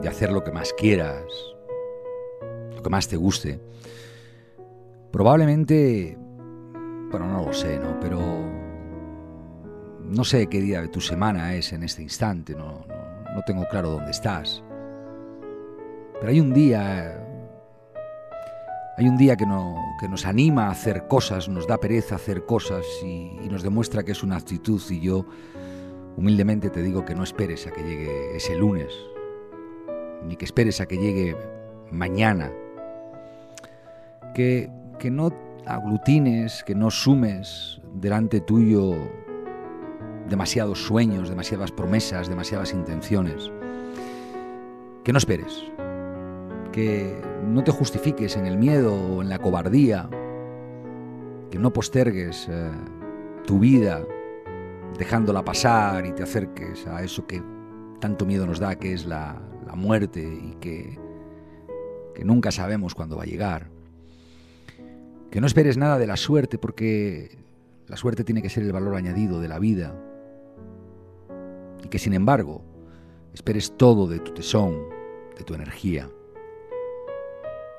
de, hacer lo que más quieras, lo que más te guste, probablemente, bueno, no lo sé, ¿no? Pero no sé qué día de tu semana es en este instante, no, no, tengo claro dónde estás. Pero hay un día, hay un día que, no, que nos anima a hacer cosas, nos da pereza hacer cosas y, y nos demuestra que es una actitud y yo humildemente te digo que no esperes a que llegue ese lunes, ni que esperes a que llegue mañana, que, que no aglutines, que no sumes delante tuyo demasiados sueños, demasiadas promesas, demasiadas intenciones. Que no esperes, que no te justifiques en el miedo o en la cobardía, que no postergues eh, tu vida dejándola pasar y te acerques a eso que tanto miedo nos da, que es la, la muerte y que, nunca sabemos cuándo va a llegar. Que no esperes nada de la suerte porque la suerte tiene que ser el valor añadido de la vida. Y que sin embargo esperes todo de tu tesón, de tu energía.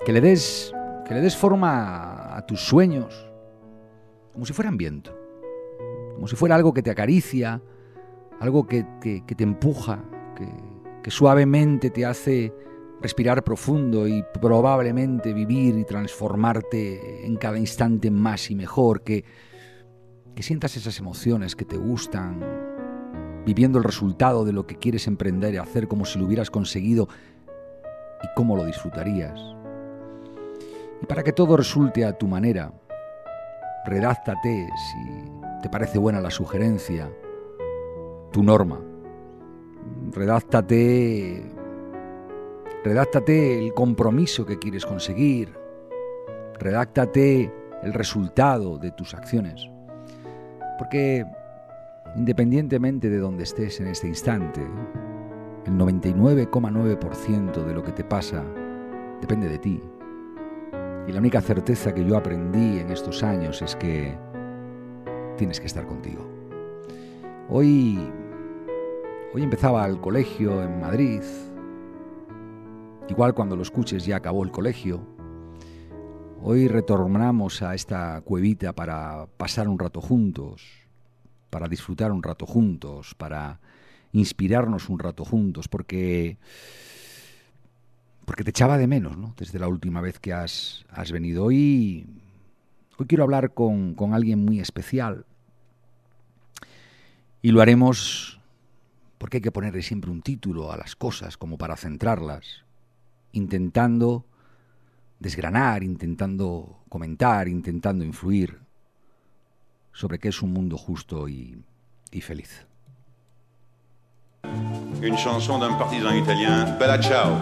Que le des, que le des forma a tus sueños como si fueran viento. Como si fuera algo que te acaricia, algo que, te empuja, que suavemente te hace respirar profundo y probablemente vivir y transformarte en cada instante más y mejor, que, que sientas esas emociones que te gustan, viviendo el resultado de lo que quieres emprender y hacer como si lo hubieras conseguido y cómo lo disfrutarías. Y para que todo resulte a tu manera, redáctate si te parece buena la sugerencia, tu norma redáctate, redáctate el compromiso que quieres conseguir, redáctate el resultado de tus acciones. Porque independientemente de donde estés en este instante, el 99,9% de lo que te pasa depende de ti. Y la única certeza que yo aprendí en estos años es que tienes que estar contigo. Hoy Hoy empezaba el colegio en Madrid. Igual cuando lo escuches ya acabó el colegio. Hoy retornamos a esta cuevita para pasar un rato juntos, para disfrutar un rato juntos, para inspirarnos un rato juntos, porque porque te echaba de menos, ¿no? Desde la última vez que has, has venido. Hoy, hoy quiero hablar con, con alguien muy especial. Y lo haremos porque hay que ponerle siempre un título a las cosas como para centrarlas, intentando desgranar, intentando comentar, intentando influir sobre qué es un mundo justo y, y feliz. Chanson d'un partisan italien, Bella Ciao.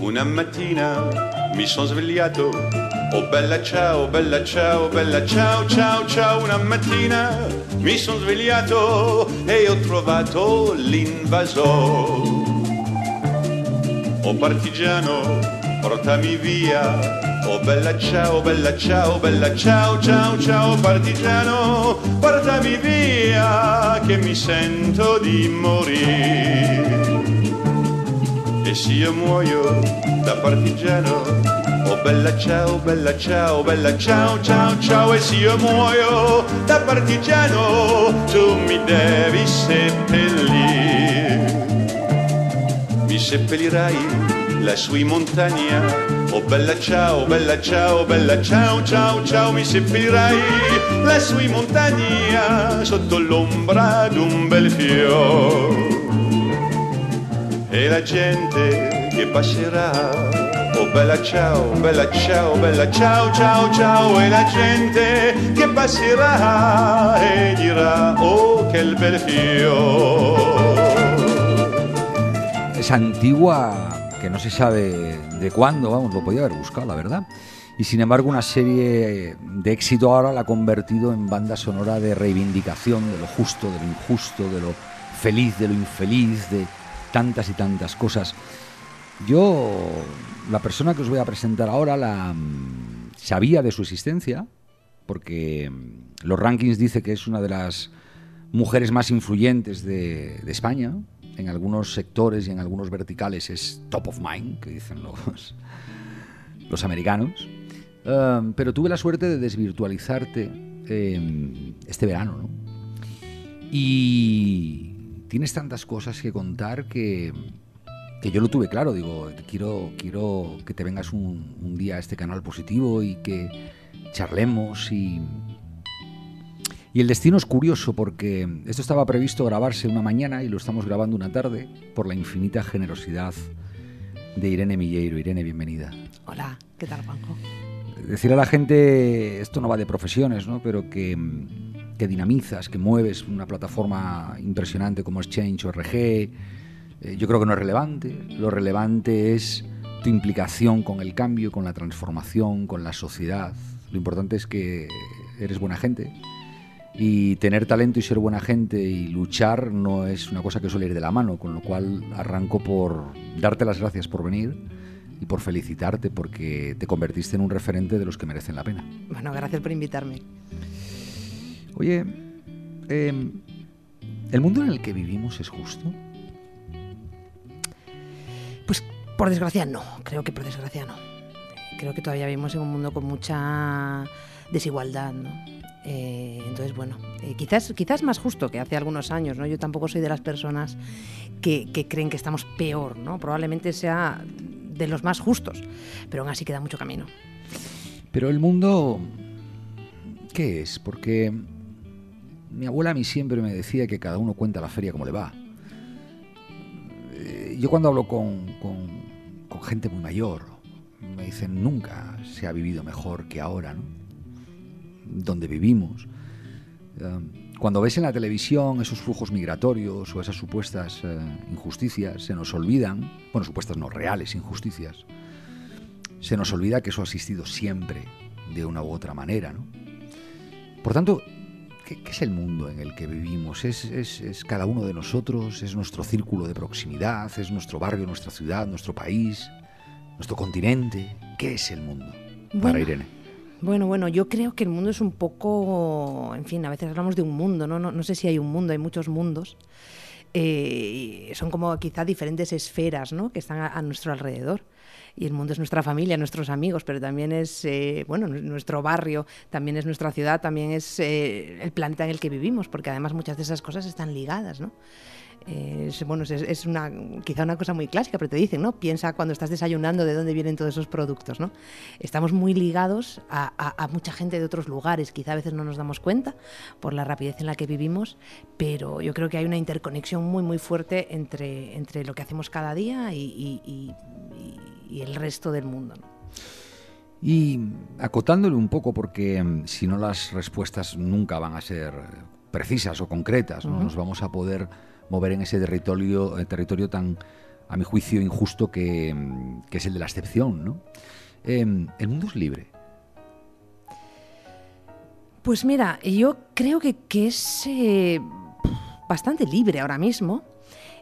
Una mattina mi sono svegliato. Oh bella ciao, bella ciao, bella ciao, ciao, ciao. Una mattina mi sono svegliato e ho trovato l'invasore. Oh partigiano, portami via. Oh bella ciao, bella ciao, bella ciao, ciao, ciao partigiano, portami via che mi sento di morire. E se io muoio da partigiano, oh bella ciao, bella ciao, bella ciao, ciao, ciao, e se io muoio da partigiano, tu mi devi seppellire. Mi seppellirai lassù in montagna, oh bella ciao, bella ciao, bella ciao, ciao, ciao, mi seppellirai lassù in montagna, sotto l'ombra d'un bel fiore e la gente che passerà. Oh bella ciao, bella ciao, bella ciao, ciao, ciao, e la gente che passerà e dirá, oh, quel bel fior. Es antigua, que no se sabe de cuándo, vamos, lo podía haber buscado, la verdad. Y sin embargo, una serie de éxito ahora la ha convertido en banda sonora de reivindicación de lo justo, de lo injusto, de lo feliz, de lo infeliz, de tantas y tantas cosas. Yo, la persona que os voy a presentar ahora, la, sabía de su existencia, porque mm, los rankings dice que es una de las mujeres más influyentes de, España. En algunos sectores y en algunos verticales es top of mind, que dicen los, los americanos. Um, pero tuve la suerte de desvirtualizarte em, este verano, ¿no? Y tienes tantas cosas que contar que, que yo lo tuve claro. Digo, quiero, quiero que te vengas un, un día a este canal positivo y que charlemos y, y el destino es curioso porque esto estaba previsto grabarse una mañana y lo estamos grabando una tarde por la infinita generosidad de Irene Milleiro. Irene, bienvenida. Hola, ¿qué tal, Juanjo? Decir a la gente, esto no va de profesiones, ¿no? pero que, que dinamizas, que mueves una plataforma impresionante como es Change.org, eh, yo creo que no es relevante. Lo relevante es tu implicación con el cambio, con la transformación, con la sociedad. Lo importante es que eres buena gente y tener talento y ser buena gente y luchar no es una cosa que suele ir de la mano, con lo cual arranco por darte las gracias por venir y por felicitarte porque te convertiste en un referente de los que merecen la pena. Bueno, gracias por invitarme. Oye, em, ¿el mundo en el que vivimos es justo? Pues por desgracia no, creo que por desgracia no. Creo que todavía vivimos en un mundo con mucha desigualdad, ¿no? Eh, entonces, bueno, eh, quizás, quizás más justo que hace algunos años, ¿no? Yo tampoco soy de las personas que, creen que estamos peor, ¿no? Probablemente sea de los más justos, pero aún así queda mucho camino. Pero el mundo, ¿qué es? Porque mi abuela a mí siempre me decía que cada uno cuenta la feria como le va. Eh, yo cuando hablo con, gente muy mayor, me dicen, nunca se ha vivido mejor que ahora, ¿no? donde vivimos. Cuando ves en la televisión esos flujos migratorios o esas supuestas eh, injusticias, se nos olvidan, bueno, supuestas no, reales injusticias, se nos olvida que eso ha existido siempre, de una u otra manera. ¿no? Por tanto, ¿qué, es el mundo en el que vivimos? ¿Es, es, cada uno de nosotros? ¿Es nuestro círculo de proximidad? ¿Es nuestro barrio, nuestra ciudad, nuestro país, nuestro continente? ¿Qué es el mundo para Irene? Bueno, bueno, yo creo que el mundo es un poco, en fin, a veces hablamos de un mundo, ¿no? No, sé si hay un mundo, hay muchos mundos. Eh, son como quizá diferentes esferas ¿no? que están a, nuestro alrededor. Y el mundo es nuestra familia, nuestros amigos, pero también es eh, bueno, nuestro barrio, también es nuestra ciudad, también es eh, el planeta en el que vivimos, porque además muchas de esas cosas están ligadas. ¿no? es, bueno, es, una, quizá una cosa muy clásica, pero te dicen, ¿no? Piensa cuando estás desayunando de dónde vienen todos esos productos, ¿no? Estamos muy ligados a, mucha gente de otros lugares, quizá a veces no nos damos cuenta por la rapidez en la que vivimos, pero yo creo que hay una interconexión muy, muy fuerte entre, entre lo que hacemos cada día y, el resto del mundo, Y acotándole un poco, porque mm, si no las respuestas nunca van a ser precisas o concretas, no nos vamos a poder mover en ese territorio, eh, territorio tan, a mi juicio, injusto que, es el de la excepción. ¿no? Em, el mundo es libre. Pues mira, yo creo que, es eh, bastante libre ahora mismo,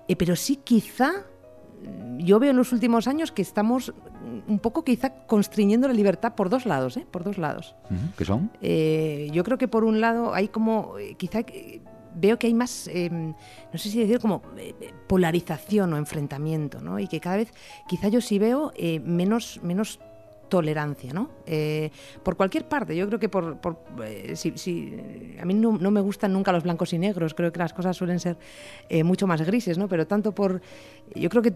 eh, pero sí quizá yo veo en los últimos años que estamos un poco quizá constriñendo la libertad por dos lados, ¿eh? Por dos lados. ¿Qué son? yo creo que por un lado hay como quizá veo que hay más, em, no sé si decir como eh, polarización o enfrentamiento, ¿no? Y que cada vez, quizá yo sí veo eh, menos, menos tolerancia, ¿no? Eh, por cualquier parte, yo creo que por, si, a mí no, me gustan nunca los blancos y negros, creo que las cosas suelen ser mucho más grises, ¿no? Pero tanto por, yo creo que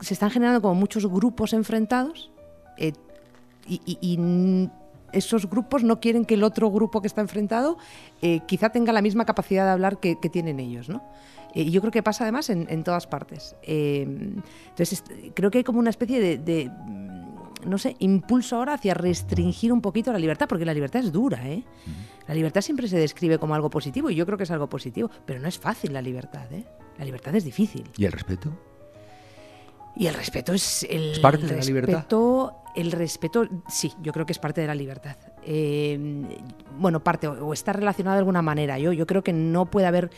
se están generando como muchos grupos enfrentados y, y esos grupos no quieren que el otro grupo que está enfrentado eh, quizá tenga la misma capacidad de hablar que, tienen ellos, ¿no? Eh, y yo creo que pasa además en, todas partes. Eh, entonces, creo que hay como una especie de, mm, no sé, impulso ahora hacia restringir un poquito la libertad, porque la libertad es dura, ¿eh? La libertad siempre se describe como algo positivo y yo creo que es algo positivo, pero no es fácil la libertad, ¿eh? La libertad es difícil. ¿Y el respeto? Y el respeto es el ¿Es parte de la libertad. El respeto, sí, yo creo que es parte de la libertad. Eh, bueno, parte o, está relacionado de alguna manera. Yo, yo creo que no puede haber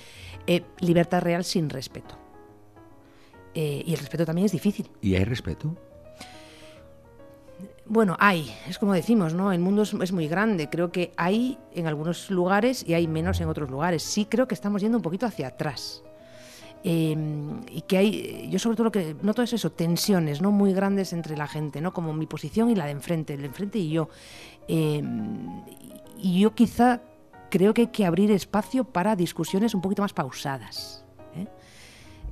eh, libertad real sin respeto. Eh, y el respeto también es difícil. ¿Y hay respeto? Bueno, hay, es como decimos, ¿no? El mundo es, muy grande. Creo que hay en algunos lugares y hay menos en otros lugares. Sí creo que estamos yendo un poquito hacia atrás. Em, y que hay, yo sobre todo lo que noto es eso, tensiones, ¿no? Muy grandes entre la gente, ¿no? Como mi posición y la de enfrente, el de enfrente y yo. Em, y yo quizá creo que hay que abrir espacio para discusiones un poquito más pausadas. ¿eh?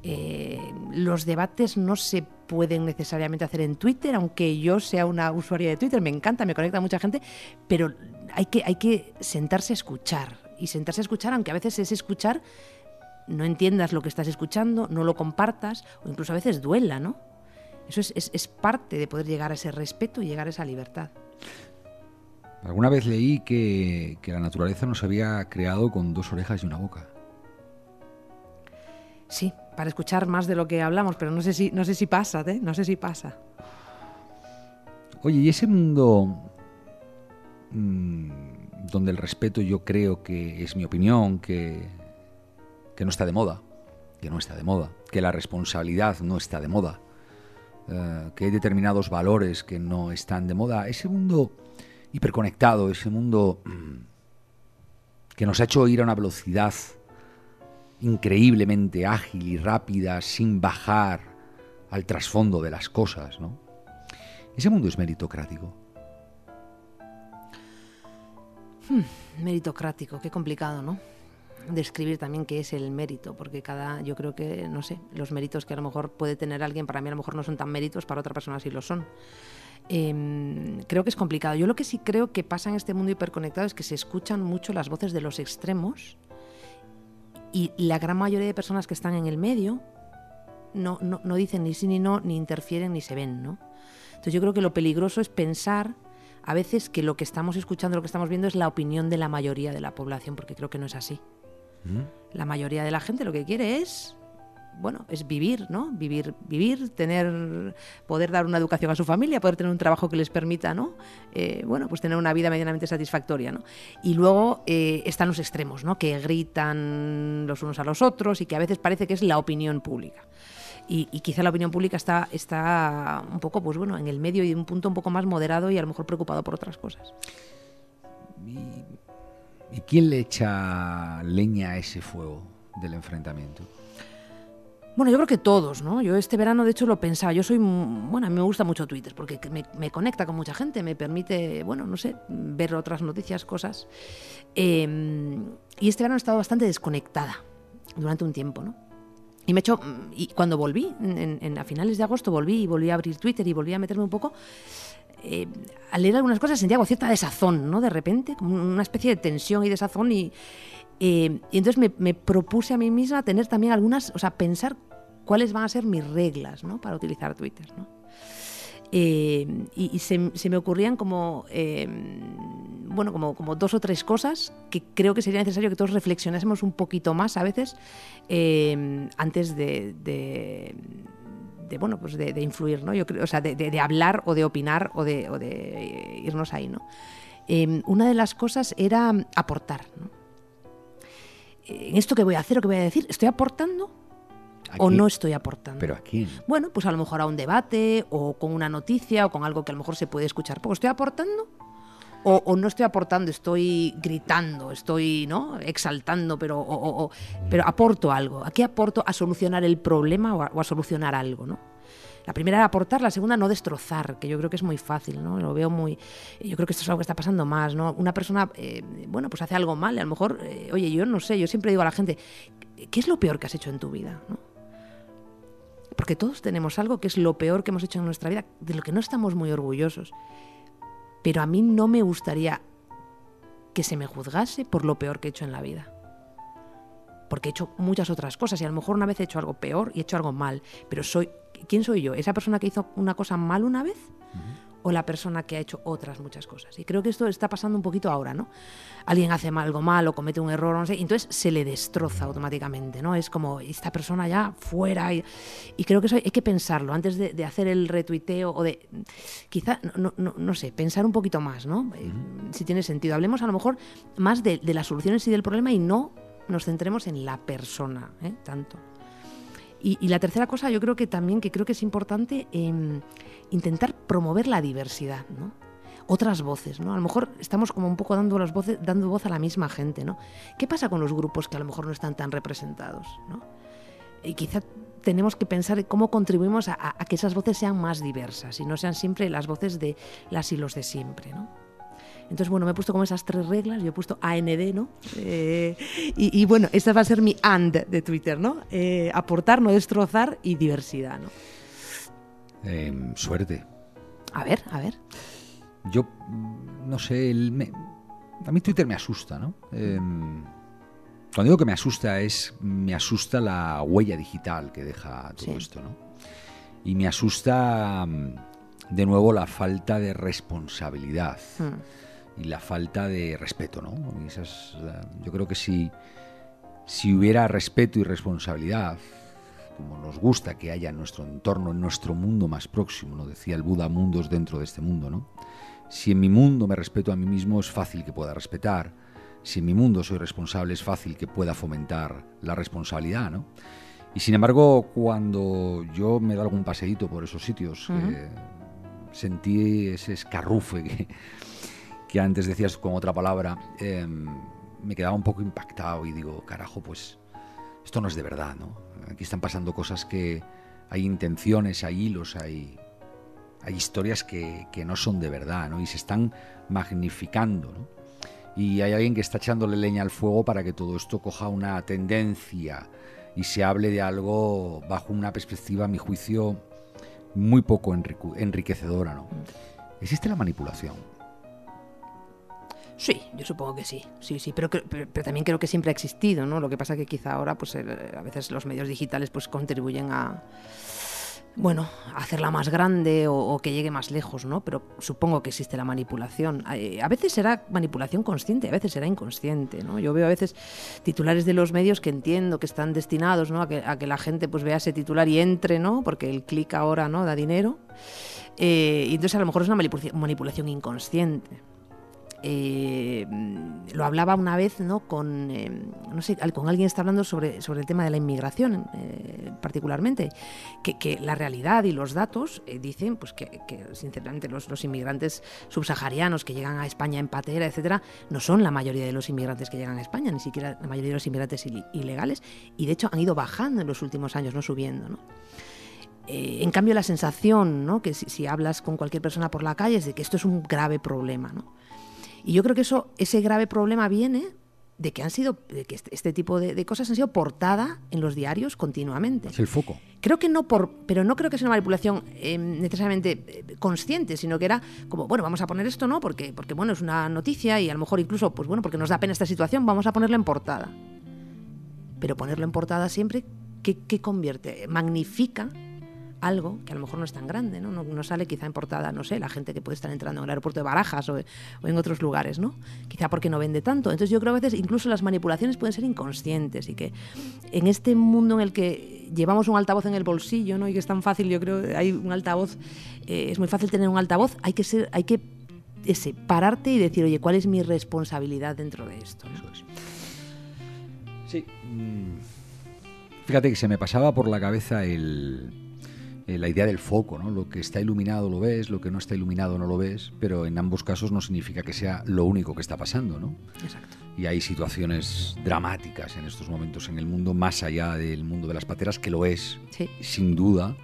Eh, los debates no se pueden necesariamente hacer en Twitter, aunque yo sea una usuaria de Twitter, me encanta, me conecta a mucha gente, pero hay que, hay que sentarse a escuchar. Y sentarse a escuchar, aunque a veces es escuchar, no entiendas lo que estás escuchando, no lo compartas, o incluso a veces duela, ¿no? Eso es, es, es parte de poder llegar a ese respeto y llegar a esa libertad. Alguna vez leí que, que la naturaleza nos había creado con dos orejas y una boca. Sí, para escuchar más de lo que hablamos, pero no sé si, no sé si pasa, ¿eh? No sé si pasa. Oye, ¿y ese mundo mm, donde el respeto yo creo que es mi opinión, que, que no está de moda, que no está de moda, que la responsabilidad no está de moda, eh, que hay determinados valores que no están de moda, ese mundo hiperconectado, ese mundo mm, que nos ha hecho ir a una velocidad increíblemente ágil y rápida sin bajar al trasfondo de las cosas, ¿no? Ese mundo es meritocrático. Hmm, meritocrático, qué complicado, ¿no? Describir también qué es el mérito, porque cada, yo creo que, no sé, los méritos que a lo mejor puede tener alguien, para mí a lo mejor no son tan méritos, para otra persona sí lo son. Em, creo que es complicado. Yo lo que sí creo que pasa en este mundo hiperconectado es que se escuchan mucho las voces de los extremos y la gran mayoría de personas que están en el medio no, no, dicen ni sí ni no, ni interfieren ni se ven, ¿no? Entonces yo creo que lo peligroso es pensar a veces que lo que estamos escuchando, lo que estamos viendo es la opinión de la mayoría de la población, porque creo que no es así. ¿Mm? La mayoría de la gente lo que quiere es bueno, es vivir, ¿no? Vivir, vivir, tener, poder dar una educación a su familia, poder tener un trabajo que les permita, ¿no? Eh, bueno, pues tener una vida medianamente satisfactoria, ¿no? Y luego eh, están los extremos, ¿no? Que gritan los unos a los otros y que a veces parece que es la opinión pública. Y, quizá la opinión pública está, está un poco, pues bueno, en el medio y en un punto un poco más moderado y a lo mejor preocupado por otras cosas. y quién le echa leña a ese fuego del enfrentamiento? Bueno, yo creo que todos, ¿no? Yo este verano, de hecho, lo pensaba. Yo soy, bueno, a mí me gusta mucho Twitter porque me, conecta con mucha gente, me permite, bueno, no sé, ver otras noticias, cosas. Em, y este verano he estado bastante desconectada durante un tiempo, ¿no? Y me he hecho, y cuando volví, en, a finales de agosto volví y volví a abrir Twitter y volví a meterme un poco, eh, al leer algunas cosas sentía cierta desazón, ¿no? De repente, como una especie de tensión y desazón y eh, y entonces me, propuse a mí misma tener también algunas, o sea, pensar cuáles van a ser mis reglas ¿no? para utilizar Twitter. ¿no? Eh, y, se, me ocurrían como, eh, bueno, como, como, dos o tres cosas que creo que sería necesario que todos reflexionásemos un poquito más a veces antes de, bueno, pues de, influir, ¿no? Yo creo, o sea, de, hablar o de opinar o de, de irnos ahí, ¿no? una de las cosas era aportar, ¿no? En esto que voy a hacer o que voy a decir, ¿estoy aportando o no estoy aportando? ¿Pero a quién? Bueno, pues a lo mejor a un debate o con una noticia o con algo que a lo mejor se puede escuchar poco. ¿Estoy aportando? O, no estoy aportando, estoy gritando, estoy ¿no? exaltando, pero, pero aporto algo. ¿A qué aporto? A solucionar el problema o a, o a solucionar algo, ¿no? La primera era aportar, la segunda no destrozar, que yo creo que es muy fácil, ¿no? Lo veo muy... Yo creo que esto es algo que está pasando más, ¿no? Una persona, eh, bueno, pues hace algo mal, a lo mejor, eh, oye, yo no sé, yo siempre digo a la gente, ¿qué es lo peor que has hecho en tu vida? Porque todos tenemos algo que es lo peor que hemos hecho en nuestra vida, de lo que no estamos muy orgullosos. Pero a mí no me gustaría que se me juzgase por lo peor que he hecho en la vida porque he hecho muchas otras cosas y a lo mejor una vez he hecho algo peor y he hecho algo mal, pero soy ¿quién soy yo? ¿Esa persona que hizo una cosa mal una vez? o la persona que ha hecho otras muchas cosas. Y creo que esto está pasando un poquito ahora, ¿no? Alguien hace algo mal o comete un error, no sé, y entonces se le destroza automáticamente, ¿no? Es como esta persona ya fuera. Y, creo que eso hay, que pensarlo antes de, hacer el retuiteo o de. Quizá, no, no, no, sé, pensar un poquito más, ¿no? Si tiene sentido. Hablemos a lo mejor más de, las soluciones y del problema y no nos centremos en la persona, ¿eh? Tanto. Y, la tercera cosa, yo creo que también, que creo que es importante, em, intentar promover la diversidad, ¿no? Otras voces, ¿no? A lo mejor estamos como un poco dando, las voces, dando voz a la misma gente, ¿no? ¿Qué pasa con los grupos que a lo mejor no están tan representados, ¿no? Y quizá tenemos que pensar en cómo contribuimos a, a, que esas voces sean más diversas y no sean siempre las voces de las y los de siempre, ¿no? Entonces, bueno, me he puesto como esas tres reglas, yo he puesto AND, ¿no? Eh, y, bueno, esta va a ser mi AND de Twitter, ¿no? Eh, aportar, no destrozar y diversidad, ¿no? Em, suerte. A ver, a ver. Yo, no sé, a mí Twitter me asusta, ¿no? Em, cuando digo que me asusta es, me asusta la huella digital que deja todo esto, ¿no? Y me asusta, mm, de nuevo, la falta de responsabilidad. Hmm y la falta de respeto, ¿no? yo creo que si, si hubiera respeto y responsabilidad, como nos gusta que haya en nuestro entorno, en nuestro mundo más próximo, ¿no? decía el Buda, mundos dentro de este mundo, ¿no? Si en mi mundo me respeto a mí mismo, es fácil que pueda respetar. Si en mi mundo soy responsable, es fácil que pueda fomentar la responsabilidad, ¿no? Y sin embargo, cuando yo me da algún paseíto por esos sitios, eh, sentí ese escarrufe que, que antes decías con otra palabra, em, me quedaba un poco impactado y digo, carajo, pues esto no es de verdad, ¿no? Aquí están pasando cosas que hay intenciones, hay hilos, hay, hay historias que, que no son de verdad, ¿no? Y se están magnificando, ¿no? Y hay alguien que está echándole leña al fuego para que todo esto coja una tendencia y se hable de algo bajo una perspectiva, a mi juicio, muy poco enriquecedora, ¿no? Existe la manipulación Sí, yo supongo que sí, sí, sí, pero, pero, también creo que siempre ha existido, ¿no? Lo que pasa que quizá ahora, pues a veces los medios digitales, pues contribuyen a, bueno, hacerla más grande o, que llegue más lejos, ¿no? Pero supongo que existe la manipulación. A veces será manipulación consciente, a veces será inconsciente, ¿no? Yo veo a veces titulares de los medios que entiendo que están destinados, ¿no? A que, a que la gente pues vea ese titular y entre, ¿no? Porque el clic ahora, ¿no? Da dinero. Eh, y entonces a lo mejor es una manipulación inconsciente. Eh, lo hablaba una vez ¿no? con, eh, no sé, con alguien está hablando sobre, sobre el tema de la inmigración eh, particularmente, que, la realidad y los datos dicen pues que, sinceramente los, los, inmigrantes subsaharianos que llegan a España en patera, etcétera, no son la mayoría de los inmigrantes que llegan a España, ni siquiera la mayoría de los inmigrantes ilegales, y de hecho han ido bajando en los últimos años, no subiendo. ¿no? en cambio, la sensación, ¿no? que si, si, hablas con cualquier persona por la calle, es de que esto es un grave problema. ¿no? Y yo creo que eso, ese grave problema viene de que han sido, de que este, este tipo de, cosas han sido portada en los diarios continuamente. Es el foco. Creo que no por, pero no creo que sea una manipulación em, necesariamente eh, consciente, sino que era como, bueno, vamos a poner esto, ¿no? Porque, porque bueno, es una noticia y a lo mejor incluso, pues bueno, porque nos da pena esta situación, vamos a ponerlo en portada. Pero ponerlo en portada siempre, ¿qué, qué convierte? Magnifica algo que a lo mejor no es tan grande, ¿no? No, sale quizá en portada, no sé, la gente que puede estar entrando en el aeropuerto de Barajas o, en otros lugares, ¿no? Quizá porque no vende tanto. Entonces yo creo que a veces incluso las manipulaciones pueden ser inconscientes y que en este mundo en el que llevamos un altavoz en el bolsillo, ¿no? Y que es tan fácil, yo creo, hay un altavoz, eh, es muy fácil tener un altavoz, hay que ser, hay que ese, pararte y decir, oye, ¿cuál es mi responsabilidad dentro de esto? Sí. Mm. Fíjate que se me pasaba por la cabeza el, eh, la idea del foco, ¿no? Lo que está iluminado lo ves, lo que no está iluminado no lo ves, pero en ambos casos no significa que sea lo único que está pasando, ¿no? Exacto. Y hay situaciones dramáticas en estos momentos en el mundo, más allá del mundo de las pateras, que lo es, sin duda.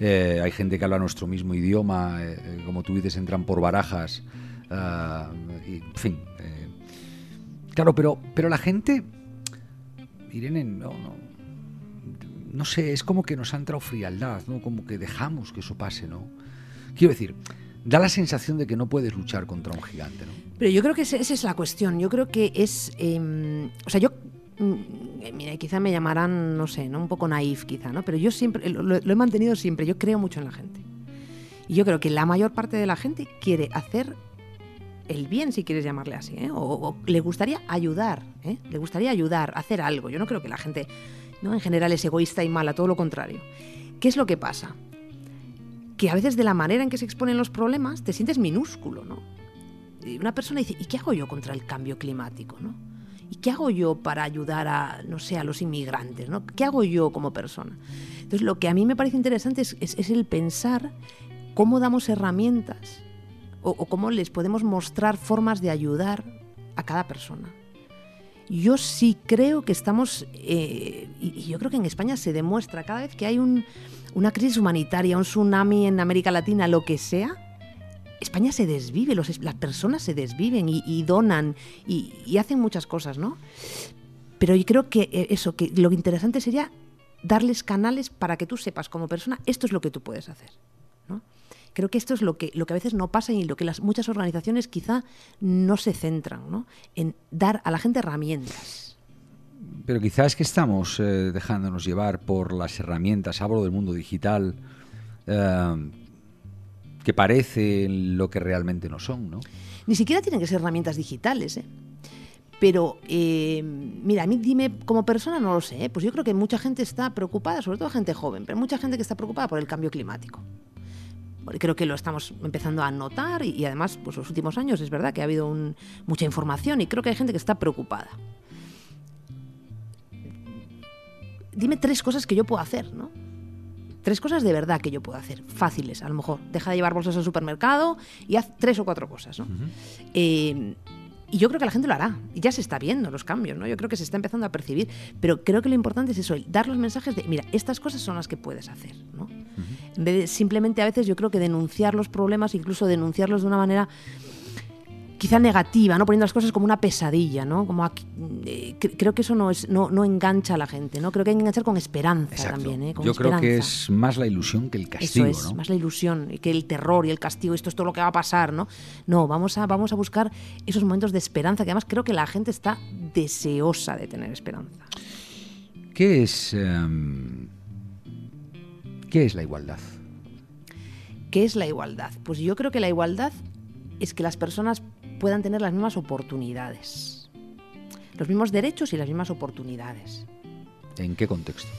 Eh, hay gente que habla nuestro mismo idioma, eh, como tú dices, entran por barajas, ah, en fin. claro, pero, pero la gente, Irene, no, no, no sé, es como que nos ha entrado frialdad, ¿no? Como que dejamos que eso pase, ¿no? Quiero decir, da la sensación de que no puedes luchar contra un gigante, ¿no? Pero yo creo que esa es la cuestión. Yo creo que es... Em, o sea, yo... Mm, mira, quizá me llamarán, no sé, ¿no? un poco naif quizá, ¿no? Pero yo siempre, lo, he mantenido siempre, yo creo mucho en la gente. Y yo creo que la mayor parte de la gente quiere hacer el bien, si quieres llamarle así, ¿eh? o, o, le gustaría ayudar, ¿eh? le gustaría ayudar, hacer algo. Yo no creo que la gente ¿no? En general es egoísta y mala, todo lo contrario. ¿Qué es lo que pasa? Que a veces de la manera en que se exponen los problemas te sientes minúsculo, ¿no? Y una persona dice, ¿y qué hago yo contra el cambio climático, no? ¿Y qué hago yo para ayudar a, no sé, a los inmigrantes? ¿no? ¿Qué hago yo como persona? Entonces, lo que a mí me parece interesante es, el pensar cómo damos herramientas o, cómo les podemos mostrar formas de ayudar a cada persona. Yo sí creo que estamos, eh, y yo creo que en España se demuestra cada vez que hay un, una crisis humanitaria, un tsunami en América Latina, lo que sea, España se desvive, las personas se desviven y, donan y, hacen muchas cosas, ¿no? Pero yo creo que eh, eso, lo interesante sería darles canales para que tú sepas como persona, esto es lo que tú puedes hacer, ¿no? Creo que esto es lo que, lo que a veces no pasa y lo que las muchas organizaciones quizá no se centran, ¿no? En dar a la gente herramientas. Pero quizás es que estamos eh, dejándonos llevar por las herramientas, hablo del mundo digital, eh, que parecen lo que realmente no son, ¿no? Ni siquiera tienen que ser herramientas digitales, ¿eh? Pero, eh, mira, a mí dime, como persona no lo sé, ¿eh? pues yo creo que mucha gente está preocupada, sobre todo gente joven, pero mucha gente que está preocupada por el cambio climático. Creo que lo estamos empezando a notar y, además, pues los últimos años es verdad que ha habido mucha información y creo que hay gente que está preocupada. Dime tres cosas que yo puedo hacer, ¿no? Tres cosas de verdad que yo puedo hacer, fáciles, a lo mejor. Deja de llevar bolsas al supermercado y haz tres o cuatro cosas, ¿no? Eh, y yo creo que la gente lo hará. Y ya se está viendo los cambios, ¿no? Yo creo que se está empezando a percibir. Pero creo que lo importante es eso, dar los mensajes de, mira, estas cosas son las que puedes hacer, ¿no? En vez de simplemente a veces yo creo que denunciar los problemas, incluso denunciarlos de una manera quizá negativa, ¿no? Poniendo las cosas como una pesadilla, ¿no? Como eh, creo que eso no es no, no, engancha a la gente, ¿no? Creo que hay que enganchar con esperanza también, ¿eh? Yo creo que es más la ilusión que el castigo, eso es, más la ilusión que el terror y el castigo, esto es todo lo que va a pasar, ¿no? No, vamos a vamos a buscar esos momentos de esperanza que además creo que la gente está deseosa de tener esperanza. ¿Qué es em, qué es la igualdad? ¿Qué es la igualdad? Pues yo creo que la igualdad es que las personas puedan tener las mismas oportunidades, los mismos derechos y las mismas oportunidades. ¿En qué contexto?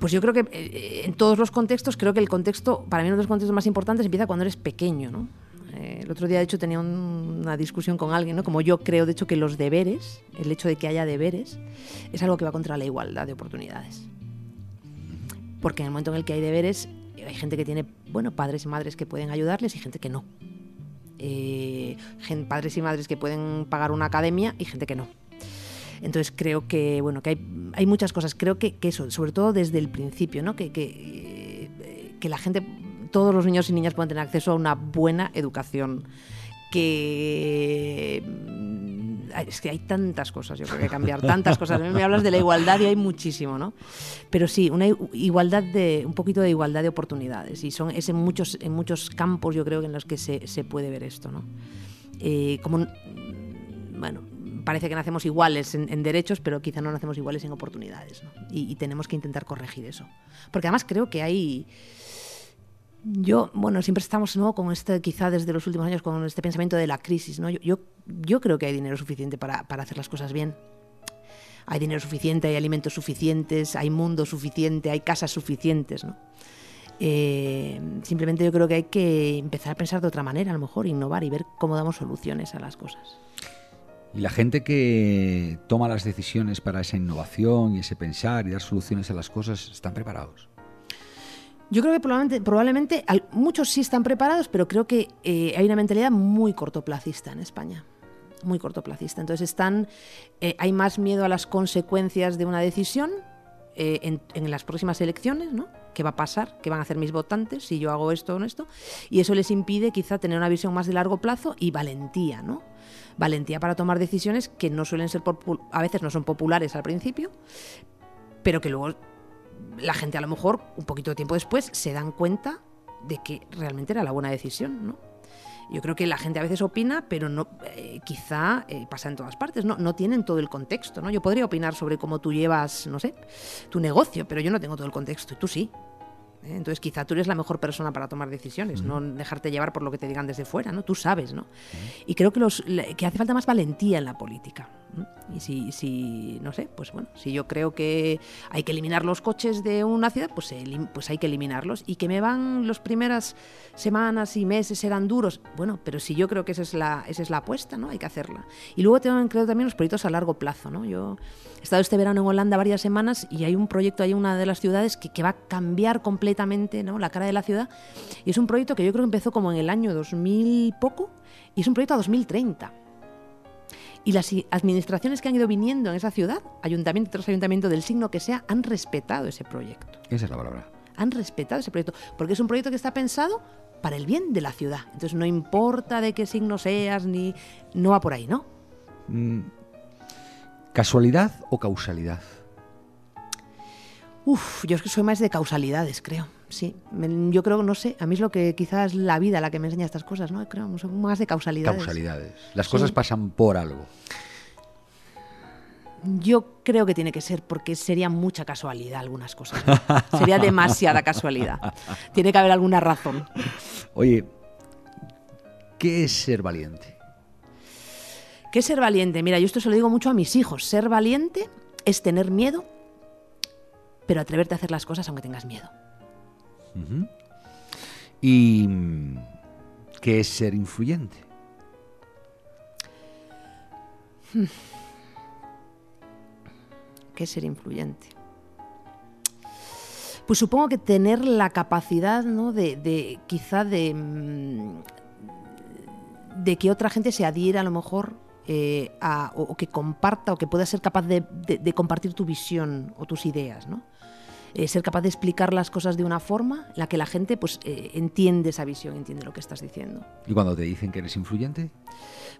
Pues yo creo que eh, en todos los contextos, creo que el contexto, para mí uno de los contextos más importantes empieza cuando eres pequeño, ¿no? Eh, el otro día, de hecho, tenía una discusión con alguien, ¿no? Como yo creo, de hecho, que los deberes, el hecho de que haya deberes, es algo que va contra la igualdad de oportunidades. Porque en el momento en el que hay deberes, hay gente que tiene, bueno, padres y madres que pueden ayudarles y gente que no eh, padres y madres que pueden pagar una academia y gente que no. Entonces creo que bueno que hay, hay muchas cosas. Creo que, que, eso, sobre todo desde el principio, ¿no? Que, que, que la gente, todos los niños y niñas puedan tener acceso a una buena educación. Que es que hay tantas cosas, yo creo que cambiar, tantas cosas. A mí me hablas de la igualdad y hay muchísimo, ¿no? Pero sí, una igualdad de, un poquito de igualdad de oportunidades. Y son, es en muchos, en muchos campos, yo creo, en los que se, se puede ver esto, ¿no? Eh, como, bueno, parece que nacemos iguales en, derechos, pero quizá no nacemos iguales en oportunidades, ¿no? y tenemos que intentar corregir eso. Porque además creo que hay yo, bueno, siempre estamos ¿no? con este, quizá desde los últimos años, con este pensamiento de la crisis. ¿no? Yo, yo, creo que hay dinero suficiente para, para, hacer las cosas bien. Hay dinero suficiente, hay alimentos suficientes, hay mundo suficiente, hay casas suficientes. ¿no? Eh, simplemente yo creo que hay que empezar a pensar de otra manera, a lo mejor, innovar y ver cómo damos soluciones a las cosas. Y la gente que toma las decisiones para esa innovación y ese pensar y dar soluciones a las cosas, ¿están preparados? Yo creo que probablemente, probablemente muchos sí están preparados, pero creo que eh, hay una mentalidad muy cortoplacista en España. Muy cortoplacista. Entonces están, eh, hay más miedo a las consecuencias de una decisión eh, en, en, las próximas elecciones, ¿no? ¿Qué va a pasar? ¿Qué van a hacer mis votantes si yo hago esto o no esto? Y eso les impide quizá tener una visión más de largo plazo y valentía, ¿no? Valentía para tomar decisiones que no suelen ser, a veces no son populares al principio, pero que luego la gente a lo mejor un poquito de tiempo después se dan cuenta de que realmente era la buena decisión, ¿no? Yo creo que la gente a veces opina, pero no, eh, quizá eh, pasa en todas partes, ¿no? no tienen todo el contexto, ¿no? Yo podría opinar sobre cómo tú llevas, no sé, tu negocio, pero yo no tengo todo el contexto, y tú sí. ¿Eh? Entonces quizá tú eres la mejor persona para tomar decisiones, no dejarte llevar por lo que te digan desde fuera, ¿no? Tú sabes, ¿no? Y creo que, los, que hace falta más valentía en la política. Y si, si, no sé, pues bueno, si yo creo que hay que eliminar los coches de una ciudad, pues, pues hay que eliminarlos. Y que me van las primeras semanas y meses serán duros, bueno, pero si yo creo que esa es la, esa es la apuesta, ¿no? Hay que hacerla. Y luego tengo, creo también los proyectos a largo plazo, ¿no? Yo he estado este verano en Holanda varias semanas y hay un proyecto en una de las ciudades que, que va a cambiar completamente ¿no? la cara de la ciudad. Y es un proyecto que yo creo que empezó como en el año 2000 poco y es un proyecto a 2030. Y las administraciones que han ido viniendo en esa ciudad, ayuntamiento tras ayuntamiento del signo que sea, han respetado ese proyecto. Esa es la palabra. Han respetado ese proyecto, porque es un proyecto que está pensado para el bien de la ciudad. Entonces no importa de qué signo seas, ni no va por ahí, ¿no? Mm, ¿Casualidad o causalidad? Uf, yo es que soy más de causalidades, creo. Sí, yo creo, no sé, a mí es lo que quizás la vida la que me enseña estas cosas, ¿no? Creo, soy más de causalidades. Causalidades. Las cosas pasan por algo. Yo creo que tiene que ser porque sería mucha casualidad algunas cosas. sería demasiada casualidad. Tiene que haber alguna razón. Oye, ¿qué es ser valiente? ¿Qué es ser valiente? Mira, yo esto se lo digo mucho a mis hijos. Ser valiente es tener miedo pero atreverte a hacer las cosas aunque tengas miedo. ¿Y qué es ser influyente? ¿Qué es ser influyente? Pues supongo que tener la capacidad, ¿no? De, quizá de, mm, de que otra gente se adhiera a lo mejor eh, o, que comparta o que pueda ser capaz de, de, compartir tu visión o tus ideas, ¿no? Eh, ser capaz de explicar las cosas de una forma en la que la gente pues, eh, entiende esa visión, entiende lo que estás diciendo. ¿Y cuando te dicen que eres influyente?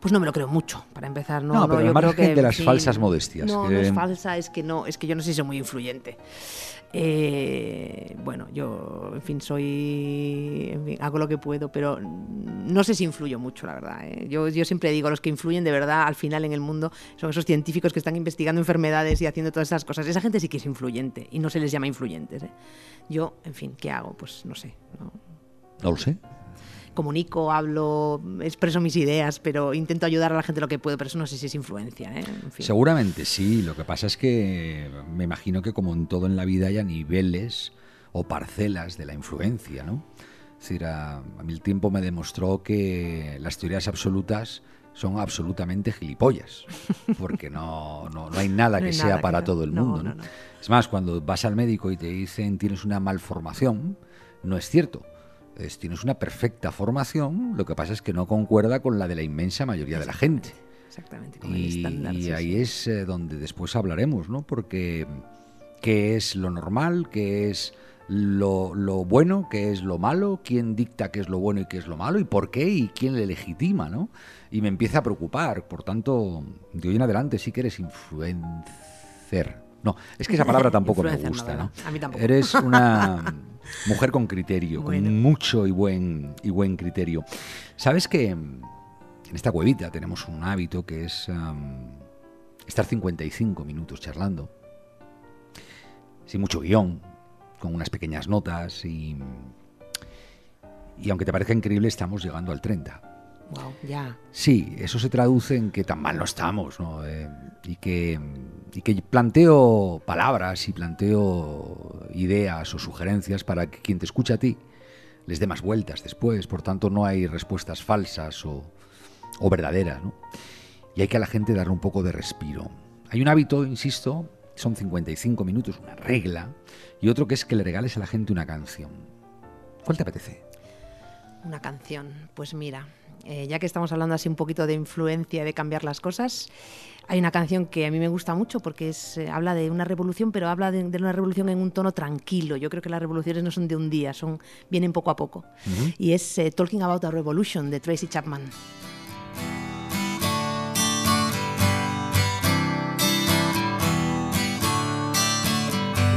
Pues no me lo creo mucho, para empezar. No, no, pero yo creo que, de las falsas modestias. No, no es falsa, es que no, es que yo no sé si soy muy influyente. Eh, bueno, yo, en fin, soy. hago lo que puedo, pero no sé si influyo mucho, la verdad. ¿eh? Yo, yo siempre digo, los que influyen de verdad al final en el mundo son esos científicos que están investigando enfermedades y haciendo todas esas cosas. Esa gente sí que es influyente y no se les llama influyentes. ¿eh? Yo, en fin, ¿qué hago? Pues no sé. No, no lo sé comunico, hablo, expreso mis ideas, pero intento ayudar a la gente lo que puedo, pero eso no sé si es influencia. ¿eh? Seguramente sí, lo que pasa es que me imagino que como en todo en la vida hay niveles o parcelas de la influencia, ¿no? Es decir, a, mí el tiempo me demostró que las teorías absolutas son absolutamente gilipollas, porque no, no, hay nada que sea para todo el mundo. Es más, cuando vas al médico y te dicen tienes una malformación, no es cierto tienes una perfecta formación, lo que pasa es que no concuerda con la de la inmensa mayoría de la gente. Exactamente, y, y ahí es eh, donde después hablaremos, ¿no? Porque qué es lo normal, qué es lo, lo, bueno, qué es lo malo, quién dicta qué es lo bueno y qué es lo malo, y por qué, y quién le legitima, ¿no? Y me empieza a preocupar. Por tanto, de hoy en adelante sí que eres influencer. No, es que esa palabra tampoco me gusta, ¿no? A mí tampoco. Eres una mujer con criterio, con mucho y buen, y buen criterio. ¿Sabes que en esta cuevita tenemos un hábito que es estar 55 minutos charlando? Sin mucho guion, con unas pequeñas notas y... Y aunque te parezca increíble, estamos llegando al 30. Wow, ya. Sí, eso se traduce en que tan mal no estamos, ¿no? Eh, y, que, y que planteo palabras y planteo ideas o sugerencias para que quien te escucha a ti les dé más vueltas después. Por tanto, no hay respuestas falsas o, o verdaderas, ¿no? Y hay que a la gente darle un poco de respiro. Hay un hábito, insisto, son 55 minutos, una regla, y otro que es que le regales a la gente una canción. ¿Cuál te apetece? Una canción, pues mira, eh, ya que estamos hablando así un poquito de influencia, de cambiar las cosas, hay una canción que a mí me gusta mucho porque es, eh, habla de una revolución, pero habla de, una revolución en un tono tranquilo. Yo creo que las revoluciones no son de un día, son vienen poco a poco. Y es eh, Talking About a Revolution de Tracy Chapman.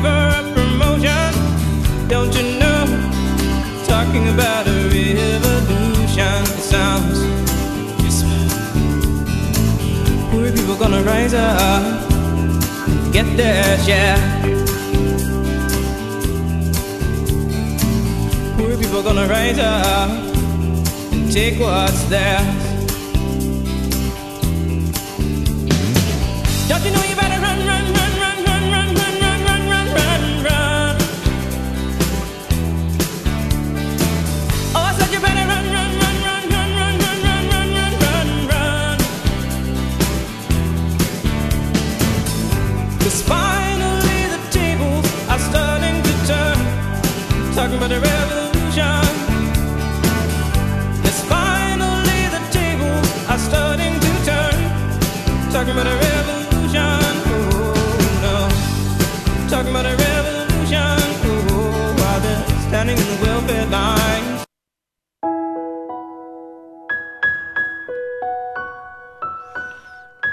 for a promotion. Don't you know? Talking about a revolution it sounds. Poor people gonna rise up, get their share. Poor people gonna rise up and take what's theirs. Don't you know you better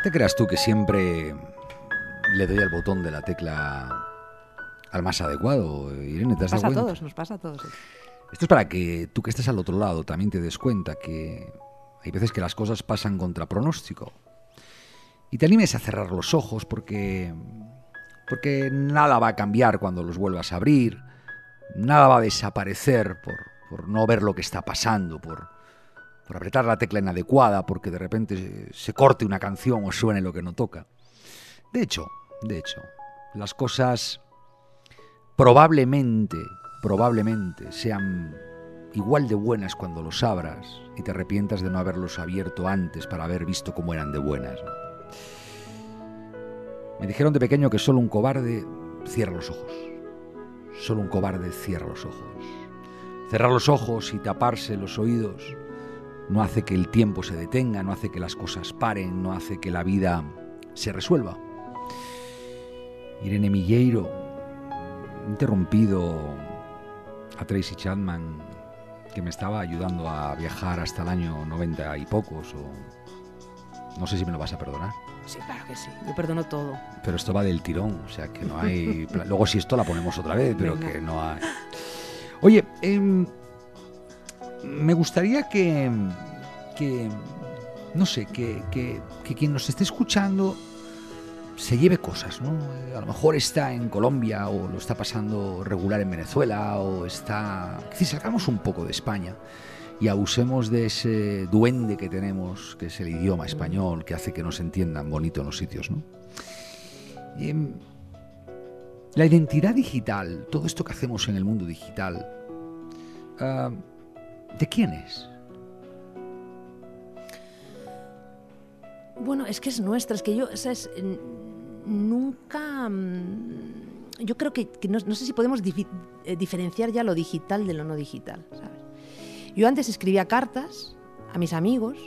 ¿Te creas tú que siempre le doy al botón de la tecla al más adecuado? Irene, ¿te has Nos dado pasa a todos, nos pasa a todos. Esto es para que tú que estés al otro lado también te des cuenta que hay veces que las cosas pasan contra pronóstico. Y te animes a cerrar los ojos porque porque nada va a cambiar cuando los vuelvas a abrir, nada va a desaparecer por, por no ver lo que está pasando, por, por apretar la tecla inadecuada, porque de repente se corte una canción o suene lo que no toca. De hecho, de hecho, las cosas probablemente, probablemente sean igual de buenas cuando los abras y te arrepientas de no haberlos abierto antes para haber visto cómo eran de buenas. Me dijeron de pequeño que solo un cobarde cierra los ojos. Solo un cobarde cierra los ojos. Cerrar los ojos y taparse los oídos no hace que el tiempo se detenga, no hace que las cosas paren, no hace que la vida se resuelva. Irene Milleiro interrumpido a Tracy Chapman, que me estaba ayudando a viajar hasta el año 90 y pocos, o no sé si me lo vas a perdonar. Sí, claro que sí. Yo perdono todo. Pero esto va del tirón, o sea que no hay. Luego, si esto la ponemos otra vez, pero Venga. que no hay. Oye, em, me gustaría que. que no sé, que, que- quien nos esté escuchando se lleve cosas, ¿no? Eh, A lo mejor está en Colombia o lo está pasando regular en Venezuela o está... Es decir, sacamos un poco de España y abusemos de ese duende que tenemos, que es el idioma español, que hace que nos entiendan bonito en los sitios, ¿no? Em, la identidad digital, todo esto que hacemos en el mundo digital, ah, ¿de quién es? Bueno, es que es nuestra, es que yo. N- Nunca. mm, Yo creo que, no, sé si podemos eh, diferenciar ya lo digital de lo no digital, ¿sabes? Yo antes escribía cartas a mis amigos.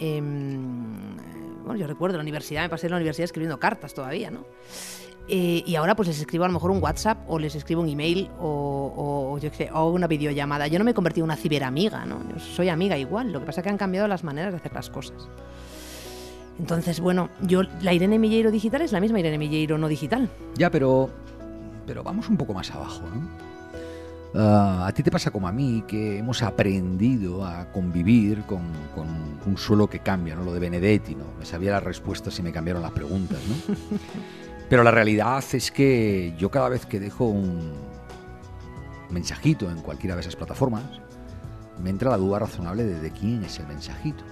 em, bueno, yo recuerdo la universidad, me pasé en la universidad escribiendo cartas todavía, ¿no? Eh, y ahora pues les escribo a lo mejor un WhatsApp o les escribo un email o, o, yo sé, o una videollamada. Yo no me he convertido en una ciberamiga, ¿no? Yo soy amiga igual, lo que pasa es que han cambiado las maneras de hacer las cosas. Entonces, bueno, yo la Irene Milleiro digital es la misma Irene Milleiro no digital. Ya, pero, pero vamos un poco más abajo, ¿no? Ah, a ti te pasa como a mí, que hemos aprendido a convivir con, con un suelo que cambia, ¿no? Lo de Benedetti, ¿no? Me sabía las respuestas y me cambiaron las preguntas, ¿no? Pero la realidad es que yo cada vez que dejo un mensajito en cualquiera de esas plataformas, me entra la duda razonable de, de quién es el mensajito.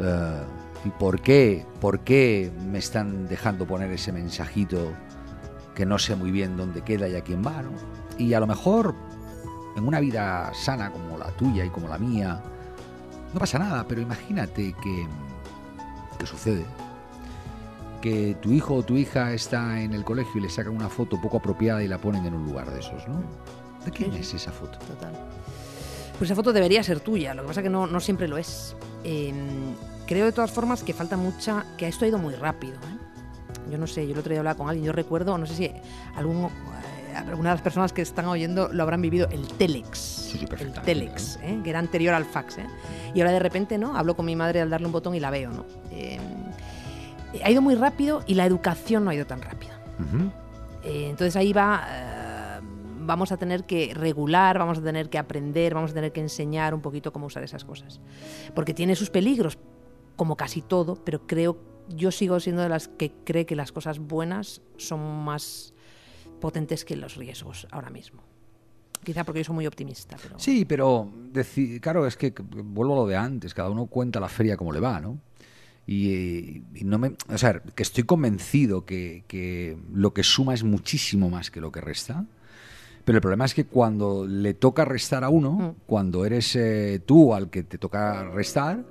Ah, ¿Y por qué, por qué me están dejando poner ese mensajito que no sé muy bien dónde queda y a quién va? ¿no? Y a lo mejor en una vida sana como la tuya y como la mía, no pasa nada, pero imagínate que, que sucede. Que tu hijo o tu hija está en el colegio y le sacan una foto poco apropiada y la ponen en un lugar de esos, ¿no? ¿De quién Sí, es esa foto? Total. Pues esa foto debería ser tuya, lo que pasa es que no, no siempre lo es. Eh, creo de todas formas que falta mucha, que esto ha ido muy rápido. ¿eh? Yo no sé, yo el otro día hablaba con alguien, yo recuerdo, no sé si algún, eh, algunas de las personas que están oyendo lo habrán vivido, el Telex. Sí, sí, el Telex, ¿eh? que era anterior al fax. ¿eh? Y ahora de repente, ¿no? Hablo con mi madre al darle un botón y la veo, ¿no? Ha ido muy rápido y la educación no ha ido tan rápido. Eh, entonces ahí va, eh, vamos a tener que regular, vamos a tener que aprender, vamos a tener que enseñar un poquito cómo usar esas cosas. Porque tiene sus peligros, como casi todo, pero creo, yo sigo siendo de las que cree que las cosas buenas son más potentes que los riesgos ahora mismo. Quizá porque yo soy muy optimista. Pero... Sí, pero claro, es que vuelvo a lo de antes, cada uno cuenta la feria como le va, ¿no? Y, y no me, o sea, que estoy convencido que, que lo que suma es muchísimo más que lo que resta. Pero el problema es que cuando le toca restar a uno, Mm. cuando eres eh, tú al que te toca restar,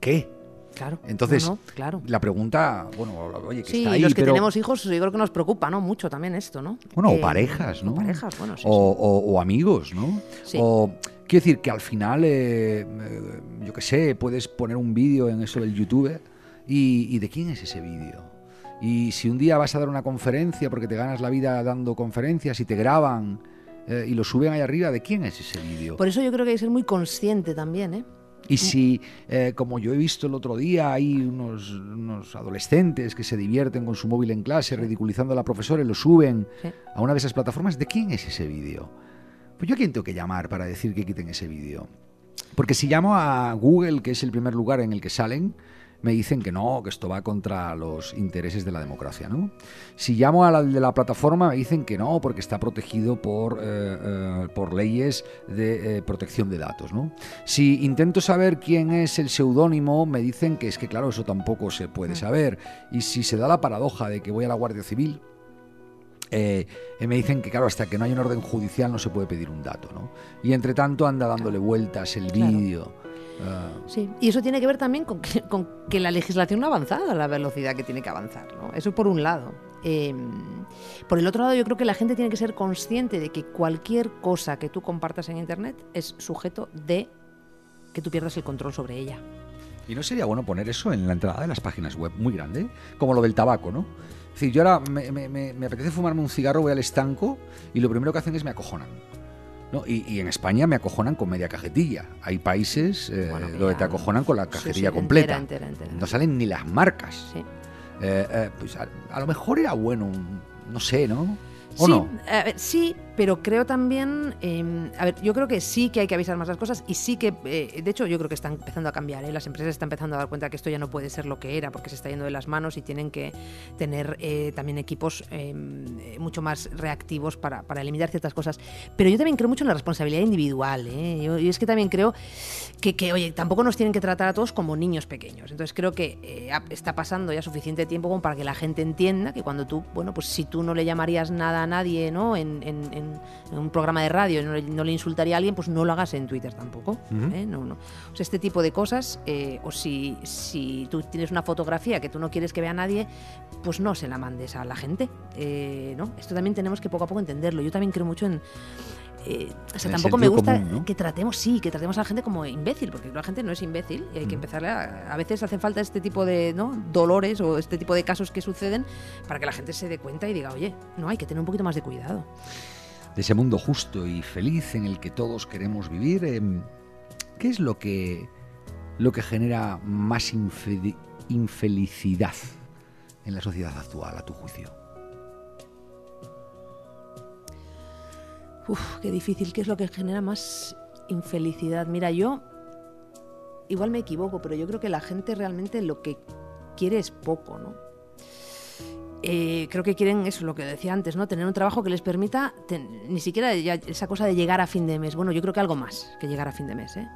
¿qué? Claro. Entonces, no, no, claro. la pregunta, bueno, oye, que Sí, está ahí, los que pero- tenemos hijos, yo creo que nos preocupa, ¿no? Mucho también esto, ¿no? Bueno, o Eh, parejas, ¿no? o parejas, bueno, sí. o, o- o amigos, ¿no? Sí. O quiero decir que al final, eh, eh, yo qué sé, puedes poner un vídeo en eso del YouTube y, y ¿de quién es ese vídeo? Y si un día vas a dar una conferencia porque te ganas la vida dando conferencias y te graban eh, y lo suben ahí arriba, ¿de quién es ese vídeo? Por eso yo creo que hay que ser muy consciente también, ¿eh? Y si, eh, como yo he visto el otro día, hay unos, unos adolescentes que se divierten con su móvil en clase, ridiculizando a la profesora y lo suben Sí. a una de esas plataformas, ¿de quién es ese vídeo? Pues yo a quién tengo que llamar para decir que quiten ese vídeo. Porque si llamo a Google, que es el primer lugar en el que salen, me dicen que no, que esto va contra los intereses de la democracia, ¿no? Si llamo a la de la plataforma, me dicen que no, porque está protegido por, eh, eh, por leyes de eh, protección de datos, ¿no? Si intento saber quién es el seudónimo, me dicen que es que, claro, eso tampoco se puede saber. Y si se da la paradoja de que voy a la Guardia Civil, eh, eh, me dicen que, claro, hasta que no hay un orden judicial no se puede pedir un dato, ¿no? Y entre tanto anda dándole vueltas el Claro. vídeo. ah, Sí, y eso tiene que ver también con que, con que la legislación no ha avanzado a la velocidad que tiene que avanzar. ¿no? Eso por un lado. Eh, por el otro lado, yo creo que la gente tiene que ser consciente de que cualquier cosa que tú compartas en Internet es sujeto de que tú pierdas el control sobre ella. ¿Y no sería bueno poner eso en la entrada de las páginas web muy grande? Como lo del tabaco, ¿no? Es decir, yo ahora me, me- me- apetece fumarme un cigarro, voy al estanco y lo primero que hacen es me acojonan. ¿no? Y, y en España me acojonan con media cajetilla. Hay países eh, Bueno, donde te acojonan con la cajetilla sí, completa. entera, entera, entera. No salen ni las marcas. Sí. Eh, eh, pues a, a lo mejor era bueno, un- no sé, ¿no? ¿O sí, no? sí, pero creo también, eh, a ver, yo creo que sí que hay que avisar más las cosas y sí que, eh, de hecho, yo creo que están empezando a cambiar. ¿eh? Las empresas están empezando a dar cuenta que esto ya no puede ser lo que era porque se está yendo de las manos y tienen que tener eh, también equipos eh, eh, mucho más reactivos para, para eliminar ciertas cosas. Pero yo también creo mucho en la responsabilidad individual. ¿eh? Yo, y es que también creo que, que, oye, tampoco nos tienen que tratar a todos como niños pequeños. Entonces creo que está pasando ya suficiente tiempo como para que la gente entienda que cuando tú, bueno, pues si tú no le llamarías nada a nadie, ¿no? En, en- en- en un programa de radio, no le, no le insultaría a alguien, pues no lo hagas en Twitter tampoco. ¿eh? No, no. O sea, este tipo de cosas, eh, o si, si tú tienes una fotografía que tú no quieres que vea nadie, pues no se la mandes a la gente. eh, ¿no? Esto también tenemos que poco a poco entenderlo. Yo también creo mucho en eh, o sea, tampoco me gusta común, ¿no? que tratemos, sí, que tratemos a la gente como imbécil, porque la gente no es imbécil y hay que empezarle a... A veces hacen falta este tipo de ¿no? dolores o este tipo de casos que suceden para que la gente se dé cuenta y diga, oye, no, hay que tener un poquito más de cuidado. De ese mundo justo y feliz en el que todos queremos vivir, em, ¿qué es lo que, lo que genera más infe- infelicidad en la sociedad actual, a tu juicio? Uf, qué difícil, ¿qué es lo que genera más infelicidad? Mira, yo igual me equivoco, pero yo creo que la gente realmente lo que quiere es poco, ¿no? Eh, creo que quieren eso, lo que decía antes, ¿no? Tener un trabajo que les permita ni siquiera esa cosa de llegar a fin de mes. Bueno, yo creo que algo más que llegar a fin de mes, ¿eh?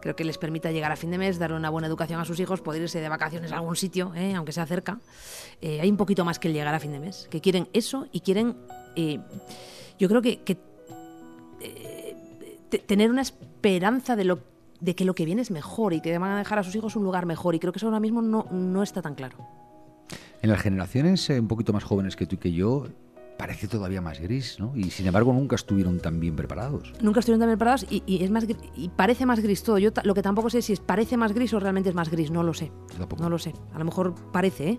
Creo que les permita llegar a fin de mes, darle una buena educación a sus hijos, poder irse de vacaciones a algún sitio, ¿eh? aunque sea cerca. Eh, hay un poquito más que el llegar a fin de mes, que quieren eso y quieren, eh, yo creo que, eh, te- tener una esperanza de, lo, de que lo que viene es mejor y que van a dejar a sus hijos un lugar mejor. Y creo que eso ahora mismo no, no está tan claro. En las generaciones eh, un poquito más jóvenes que tú y que yo, parece todavía más gris, ¿no? Y sin embargo nunca estuvieron tan bien preparados. Nunca estuvieron tan bien preparados y, y es más y parece más gris todo. Yo lo que tampoco sé es si es parece más gris o realmente es más gris, no lo sé. No lo sé. A lo mejor parece, ¿eh?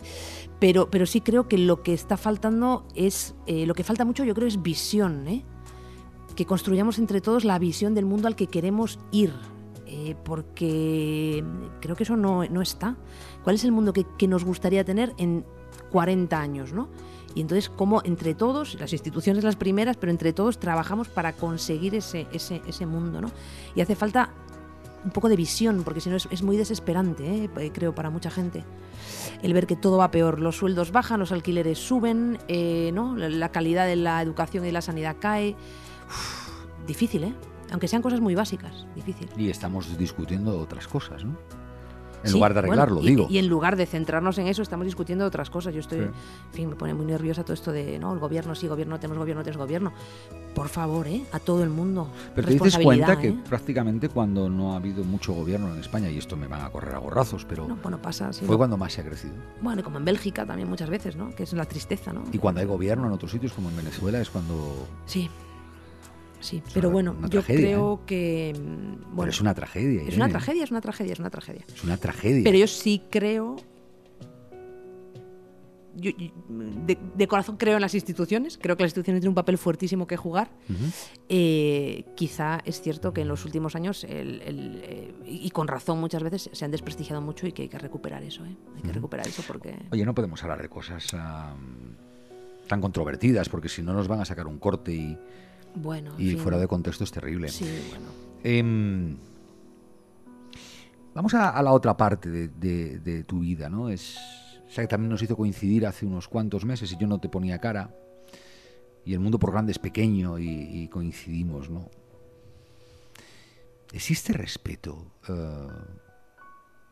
Pero, pero sí creo que lo que está faltando es. eh, lo que falta mucho, yo creo, es visión, ¿eh? Que construyamos entre todos la visión del mundo al que queremos ir. Eh, porque creo que eso no, no está. ¿Cuál es el mundo que, que nos gustaría tener en 40 años, ¿no? Y entonces, cómo entre todos, las instituciones las primeras, pero entre todos trabajamos para conseguir ese, ese, ese mundo, ¿no? Y hace falta un poco de visión, porque si no es, es muy desesperante, ¿eh? Creo, para mucha gente. El ver que todo va peor, los sueldos bajan, los alquileres suben, eh, ¿no? la calidad de la educación y de la sanidad cae. Uf, difícil, ¿eh? Aunque sean cosas muy básicas, difícil. Y estamos discutiendo otras cosas, ¿no? En Sí, lugar de bueno, arreglarlo, y, digo. Y en lugar de centrarnos en eso, estamos discutiendo otras cosas. Yo estoy, Sí. en fin, me pone muy nerviosa todo esto de, no, el gobierno sí, gobierno, tenemos gobierno, tenemos gobierno. Por favor, ¿eh? A todo el mundo. Pero te dices cuenta que ¿eh? prácticamente cuando no ha habido mucho gobierno en España, y esto me van a correr a gorrazos, pero No, bueno, pasa así. fue ¿no? cuando más se ha crecido. Bueno, y como en Bélgica también muchas veces, ¿no? Que es la tristeza, ¿no? Y cuando hay gobierno en otros sitios, como en Venezuela, es cuando... Sí. Sí, Es pero una- bueno, una yo tragedia, creo que. mm, Pero Bueno, es una tragedia. es una tragedia, es una tragedia, es una tragedia. Es una tragedia. Pero yo sí creo. yo- yo- de, de corazón creo en las instituciones, creo que las instituciones tienen un papel fuertísimo que jugar. Eh, quizá es cierto que en los últimos años, el- el, eh, y con razón muchas veces, se han desprestigiado mucho y que hay que recuperar eso. ¿eh? Hay que recuperar eso porque. Oye, no podemos hablar de cosas tan controvertidas, porque si no nos van a sacar un corte y, Bueno. en y fin. fuera de contexto es terrible. Sí, bueno. Em, vamos a, a la otra parte de, de- de tu vida, ¿no? Es, o sea, que también nos hizo coincidir hace unos cuantos meses y yo no te ponía cara. Y el mundo por grande es pequeño y, y coincidimos, ¿no? ¿Existe respeto? eh,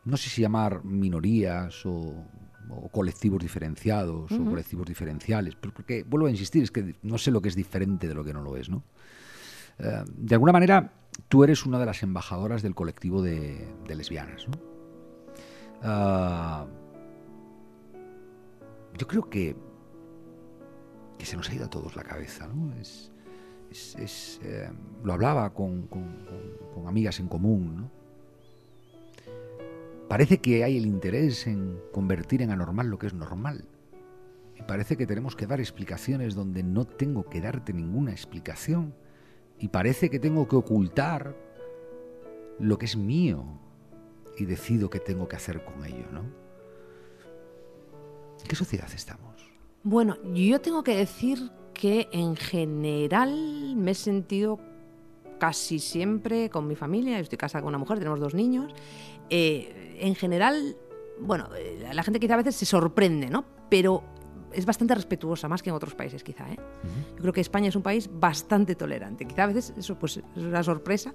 no sé si llamar minorías o, o colectivos diferenciados o colectivos diferenciales, pero porque vuelvo a insistir, es que no sé lo que es diferente de lo que no lo es, ¿no? Eh, de alguna manera, tú eres una de las embajadoras del colectivo de, de lesbianas, ¿no? Ah, yo creo que, que se nos ha ido a todos la cabeza, ¿no? Es, es- es, eh, lo hablaba con, con- con- con amigas en común, ¿no? Parece que hay el interés en convertir en anormal lo que es normal. Y parece que tenemos que dar explicaciones donde no tengo que darte ninguna explicación. Y parece que tengo que ocultar lo que es mío y decido qué tengo que hacer con ello, ¿no? ¿En qué sociedad estamos? Bueno, yo tengo que decir que en general me he sentido casi siempre con mi familia. Estoy casada con una mujer, tenemos dos niños. Eh, en general, bueno, eh, la gente quizá a veces se sorprende, ¿no? Pero es bastante respetuosa, más que en otros países quizá, ¿eh? Yo creo que España es un país bastante tolerante. Quizá a veces eso pues, es una sorpresa,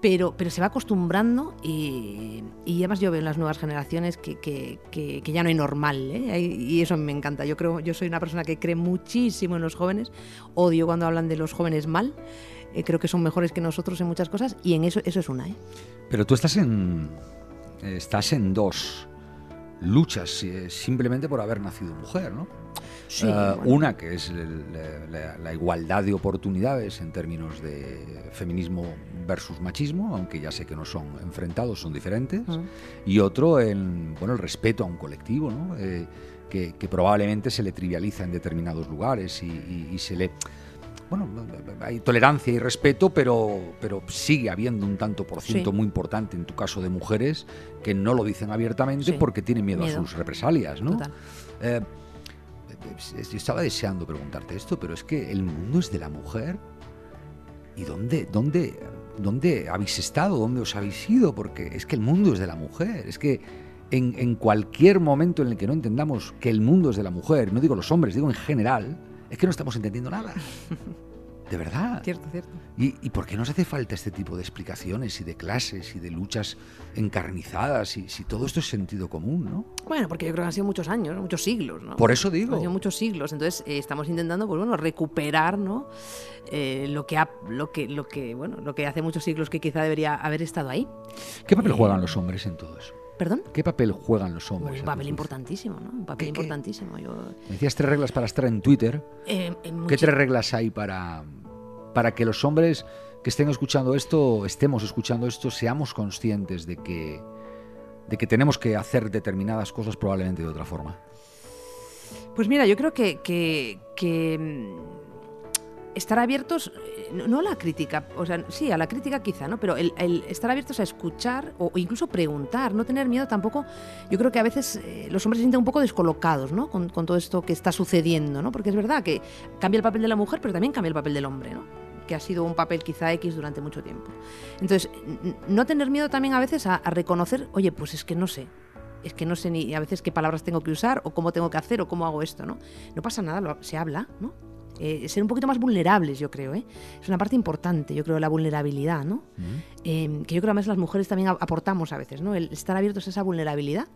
pero, pero se va acostumbrando y, y además yo veo en las nuevas generaciones que, que- que- que ya no hay normal ¿eh? Y eso me encanta. Yo creo, yo soy una persona que cree muchísimo en los jóvenes, odio cuando hablan de los jóvenes mal. Eh, creo que son mejores que nosotros en muchas cosas y en eso eso es una. ¿eh? Pero tú estás en. Estás en dos luchas eh, simplemente por haber nacido mujer, ¿no? Sí, Eh, bueno. Una que es la, la- la igualdad de oportunidades en términos de feminismo versus machismo, aunque ya sé que no son enfrentados, son diferentes. Y otro, el, bueno, el respeto a un colectivo, ¿no? Eh, que, que probablemente se le trivializa en determinados lugares y, y- y se le... Bueno, hay tolerancia y respeto, pero, pero sigue habiendo un tanto por ciento Sí. muy importante, en tu caso de mujeres, que no lo dicen abiertamente Sí. porque tienen miedo, Miedo. a sus represalias, ¿no? Total. Eh, estaba deseando preguntarte esto, pero es que el mundo es de la mujer. ¿Y dónde, dónde, dónde habéis estado? ¿Dónde os habéis ido? Porque es que el mundo es de la mujer. Es que en, en cualquier momento en el que no entendamos que el mundo es de la mujer, no digo los hombres, digo en general, es que no estamos entendiendo nada. De verdad. Cierto, cierto. ¿Y, ¿Y por qué nos hace falta este tipo de explicaciones y de clases y de luchas encarnizadas? Y, si todo esto es sentido común, ¿no? Bueno, porque yo creo que han sido muchos años, muchos siglos, ¿no? Por eso digo. Han sido muchos siglos, entonces eh, estamos intentando, pues bueno, recuperar, ¿no? Eh, lo que ha, lo que, lo que, bueno, lo que hace muchos siglos que quizá debería haber estado ahí. ¿Qué papel Eh, juegan los hombres en todo eso? ¿Perdón? ¿Qué papel juegan los hombres? Un papel importantísimo, ¿no? Un papel ¿Qué- qué? importantísimo. Yo, Me decías tres reglas para estar en Twitter. eh, ¿Qué tres reglas hay para, para que los hombres que estén escuchando esto, estemos escuchando esto, seamos conscientes de que, de que tenemos que hacer determinadas cosas probablemente de otra forma? Pues mira, yo creo que, que- que, mm, estar abiertos, eh, no, a la crítica, o sea, sí, a la crítica quizá, ¿no? Pero el, estar abiertos a escuchar o, incluso preguntar, no tener miedo tampoco. Yo creo que a veces eh, los hombres se sienten un poco descolocados, ¿no? Con, todo esto que está sucediendo, ¿no? Porque es verdad que cambia el papel de la mujer, pero también cambia el papel del hombre, ¿no? que ha sido un papel quizá X durante mucho tiempo. Entonces, no tener miedo también a veces a, reconocer, oye, pues es que no sé, es que no sé ni a veces qué palabras tengo que usar o cómo tengo que hacer o cómo hago esto, ¿no? No pasa nada, se habla, ¿no? Eh, ser un poquito más vulnerables, yo creo, ¿eh? Es una parte importante, yo creo, la vulnerabilidad, ¿no? Eh, que yo creo que además las mujeres también aportamos a veces, ¿no? El estar abiertos a esa vulnerabilidad.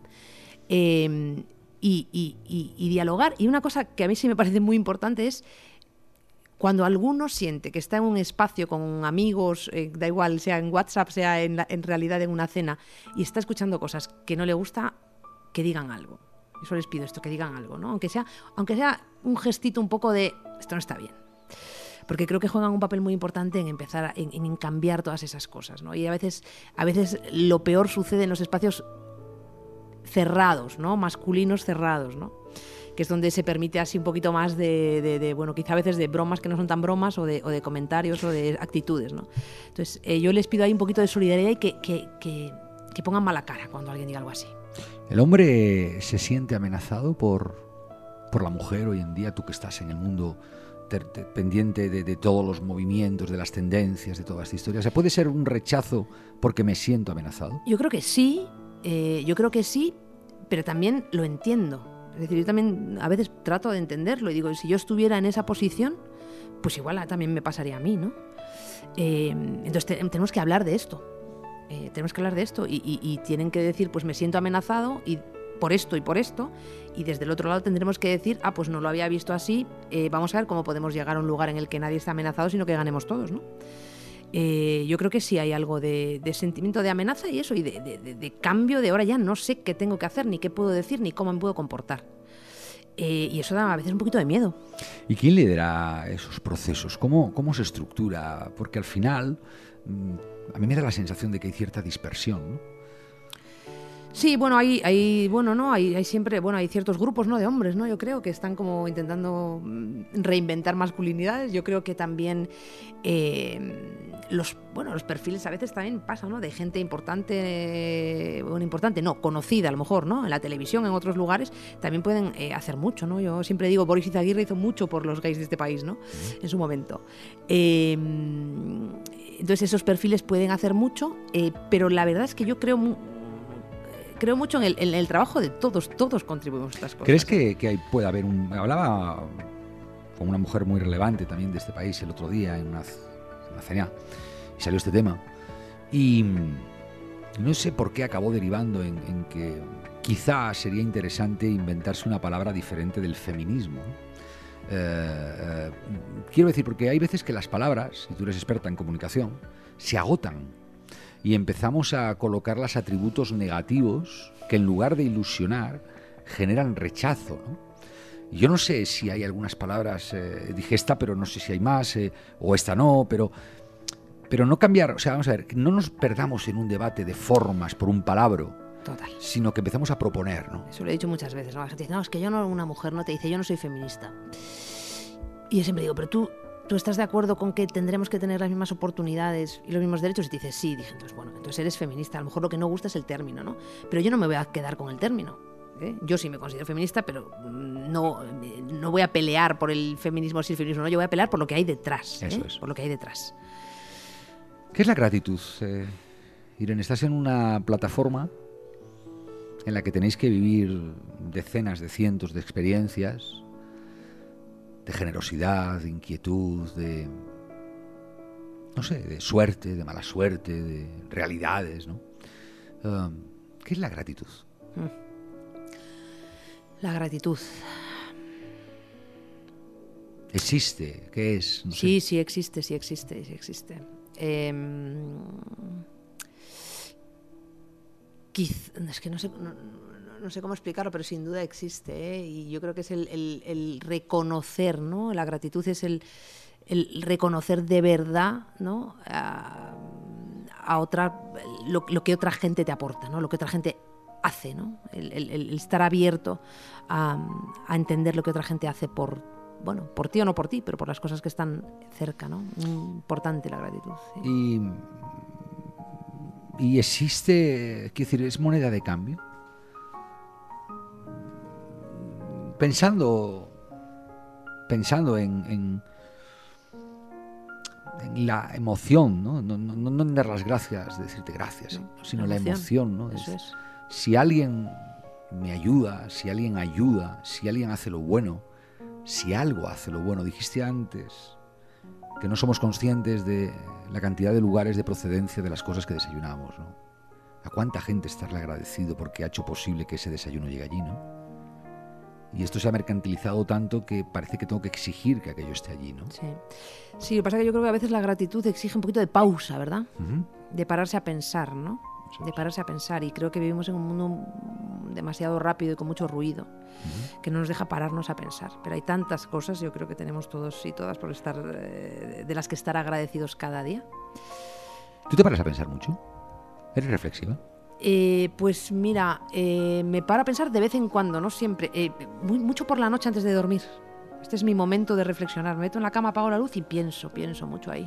Y, y- y- y dialogar. Y una cosa que a mí sí me parece muy importante es cuando alguno siente que está en un espacio con amigos, eh, da igual, sea en WhatsApp, sea en, la- en realidad en una cena, y está escuchando cosas que no le gusta, que digan algo. Eso les pido esto, que digan algo, ¿no? Aunque sea, aunque sea un gestito un poco de esto no está bien. Porque creo que juegan un papel muy importante en empezar a en, cambiar todas esas cosas, ¿no? Y a veces, a veces lo peor sucede en los espacios cerrados, ¿no? Masculinos cerrados, ¿no? Que es donde se permite así un poquito más de, bueno, quizá a veces de bromas que no son tan bromas o de, o de comentarios o de actitudes, ¿no? Entonces, eh, yo les pido ahí un poquito de solidaridad y que, que, que- que pongan mala cara cuando alguien diga algo así. ¿El hombre se siente amenazado por, por la mujer hoy en día? Tú que estás en el mundo pendiente de, todos los movimientos, de las tendencias, de toda esta historia. O ¿puede ser un rechazo porque me siento amenazado? Yo creo que sí, eh, yo creo que sí, pero también lo entiendo. Es decir, yo también a veces trato de entenderlo y digo, si yo estuviera en esa posición, pues igual también me pasaría a mí, ¿no? Eh, entonces te- tenemos que hablar de esto. Eh, tenemos que hablar de esto y- y tienen que decir, pues me siento amenazado y por esto y por esto. Y desde el otro lado tendremos que decir, ah, pues no lo había visto así, eh, vamos a ver cómo podemos llegar a un lugar en el que nadie está amenazado, sino que ganemos todos, ¿no? Eh, yo creo que sí hay algo de, sentimiento de amenaza y eso, y de, cambio de ahora ya no sé qué tengo que hacer, ni qué puedo decir, ni cómo me puedo comportar. Eh, y eso da a veces un poquito de miedo. ¿Y quién lidera esos procesos? ¿Cómo, cómo se estructura? Porque al final mm, a mí me da la sensación de que hay cierta dispersión. Sí, bueno, hay, hay bueno, ¿no? Hay, hay siempre, bueno, hay ciertos grupos, ¿no? De hombres, ¿no? Yo creo que están como intentando mm, reinventar masculinidades. Yo creo que también eh, los, bueno, los perfiles a veces también pasan, ¿no? De gente importante, eh, bueno, importante, no, conocida a lo mejor, ¿no? En la televisión, en otros lugares, también pueden eh, hacer mucho, ¿no? Yo siempre digo, Boris Izaguirre hizo mucho por los gays de este país, ¿no? En su momento. Eh, entonces esos perfiles pueden hacer mucho, eh, pero la verdad es que yo creo creo mucho en el, en el trabajo de todos, todos contribuimos a estas cosas. ¿Crees que, que hay- puede haber un... Hablaba con una mujer muy relevante también de este país el otro día en una, c- una cena y salió este tema. Y no sé por qué acabó derivando en, en que quizá sería interesante inventarse una palabra diferente del feminismo. Eh, eh, quiero decir, porque hay veces que las palabras, y tú eres experta en comunicación, se agotan y empezamos a colocarlas atributos negativos que en lugar de ilusionar generan rechazo. ¿no? Yo no sé si hay algunas palabras, eh, dije esta, pero no sé si hay más, eh, o esta no, pero, pero no cambiar, o sea, vamos a ver, no nos perdamos en un debate de formas por un palabro, Total. sino que empezamos a proponer, ¿no? Eso lo he dicho muchas veces. ¿no? La gente dice, no, es que yo no, una mujer no te dice, yo no soy feminista. Y yo siempre digo, pero tú, tú estás de acuerdo con que tendremos que tener las mismas oportunidades y los mismos derechos. Y te dices, sí, dije, entonces, bueno, entonces eres feminista. A lo mejor lo que no gusta es el término, ¿no? Pero yo no me voy a quedar con el término. ¿eh? Yo sí me considero feminista, pero no, no voy a pelear por el feminismo o si el feminismo no. Yo voy a pelear por lo que hay detrás. ¿eh? Eso es. Por lo que hay detrás. ¿Qué es la gratitud? Eh, Irene, estás en una plataforma en la que tenéis que vivir decenas de cientos de experiencias, de generosidad, de inquietud, de, no sé, de suerte, de mala suerte, de realidades, ¿no? Um, ¿Qué es la gratitud? La gratitud. ¿Existe? ¿Qué es? No sé. Sí, sí existe, sí existe, sí existe. Quiz- es que no sé, no, no- sé cómo explicarlo, pero sin duda existe. ¿eh? Y yo creo que es el, el- reconocer, ¿no? La gratitud es el, el reconocer de verdad, ¿no? A, otra, lo, lo que otra gente te aporta, ¿no? Lo que otra gente hace, ¿no? El, estar abierto a, a entender lo que otra gente hace por, bueno, por ti o no por ti, pero por las cosas que están cerca, ¿no? Importante la gratitud. Y, y existe, quiero decir, es moneda de cambio. Pensando, pensando en, en, en la emoción, ¿no? No, no, no en dar las gracias, decirte gracias, No, sino la la emoción, Es- es. si alguien me ayuda, si alguien ayuda, si alguien hace lo bueno, si algo hace lo bueno, dijiste antes que no somos conscientes de la cantidad de lugares de procedencia de las cosas que desayunamos, ¿no? ¿A cuánta gente estarle agradecido porque ha hecho posible que ese desayuno llegue allí, ¿no? Y esto se ha mercantilizado tanto que parece que tengo que exigir que aquello esté allí, ¿no? Sí. sí, lo que pasa es que yo creo que a veces la gratitud exige un poquito de pausa, ¿verdad? De pararse a pensar, ¿no? De pararse a pensar. Y creo que vivimos en un mundo demasiado rápido y con mucho ruido que no nos deja pararnos a pensar. Pero hay tantas cosas, yo creo que tenemos todos y todas por estar eh, de las que estar agradecidos cada día. ¿Tú te paras a pensar mucho? ¿Eres reflexiva? Eh, pues mira, eh, me paro a pensar de vez en cuando, no siempre, eh, muy- mucho por la noche antes de dormir. Este es mi momento de reflexionar. Me meto en la cama, apago la luz y pienso, pienso mucho ahí.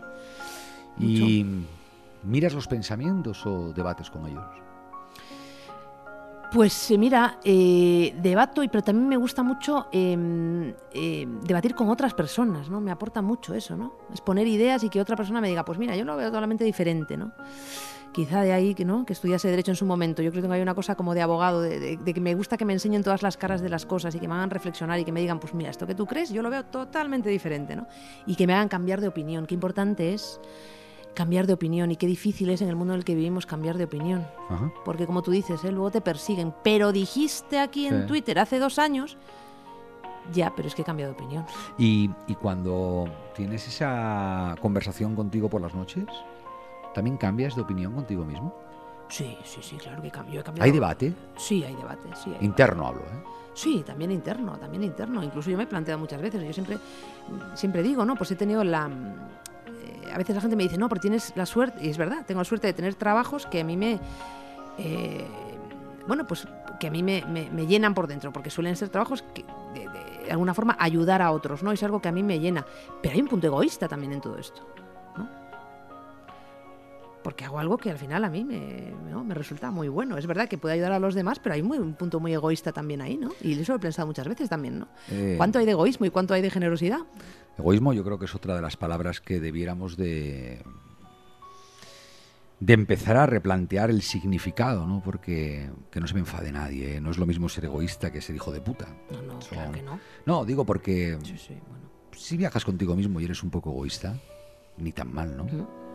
¿Y miras los pensamientos o debates con ellos? Pues mira, eh, debato, y pero también me gusta mucho eh, eh, debatir con otras personas, ¿no? Me aporta mucho eso, ¿no? Exponer ideas y que otra persona me diga, pues mira, yo lo veo totalmente diferente, ¿no? Quizá de ahí que no, que estudiase derecho en su momento. Yo creo que hay una cosa como de abogado, de, de- de que me gusta que me enseñen todas las caras de las cosas y que me hagan reflexionar y que me digan, pues mira, esto que tú crees, yo lo veo totalmente diferente, ¿no? Y que me hagan cambiar de opinión. Qué importante es cambiar de opinión y qué difícil es en el mundo en el que vivimos cambiar de opinión. Ajá. Porque como tú dices, ¿eh? luego te persiguen. Pero dijiste aquí en Sí. Twitter hace dos años, ya, pero es que he cambiado de opinión. Y, y cuando tienes esa conversación contigo por las noches, ¿también cambias de opinión contigo mismo? Sí, sí, sí, claro que cambio. He cambiado. ¿Hay debate? Sí, hay debate, sí. hay Interno hablo, ¿eh? Sí, también interno, también interno. Incluso yo me he planteado muchas veces, yo siempre, siempre digo, ¿no? Pues he tenido la... eh, a veces la gente me dice, no, pero tienes la suerte, y es verdad, tengo la suerte de tener trabajos que a mí me... eh, bueno, pues que a mí me, me- me llenan por dentro, porque suelen ser trabajos que de, de alguna forma ayudar a otros, ¿no? Es algo que a mí me llena. Pero hay un punto egoísta también en todo esto. Porque hago algo que al final a mí me, ¿no? me resulta muy bueno. Es verdad que puede ayudar a los demás, pero hay muy, un punto muy egoísta también ahí, ¿no? Y eso lo he pensado muchas veces también, ¿no? Eh, ¿Cuánto hay de egoísmo y cuánto hay de generosidad? Egoísmo yo creo que es otra de las palabras que debiéramos de, de empezar a replantear el significado, ¿no? Porque que no se me enfade nadie, ¿eh? no es lo mismo ser egoísta que ser hijo de puta. No, no, Son- claro que no. No, digo porque Sí, sí, bueno. si viajas contigo mismo y eres un poco egoísta, ni tan mal, ¿no?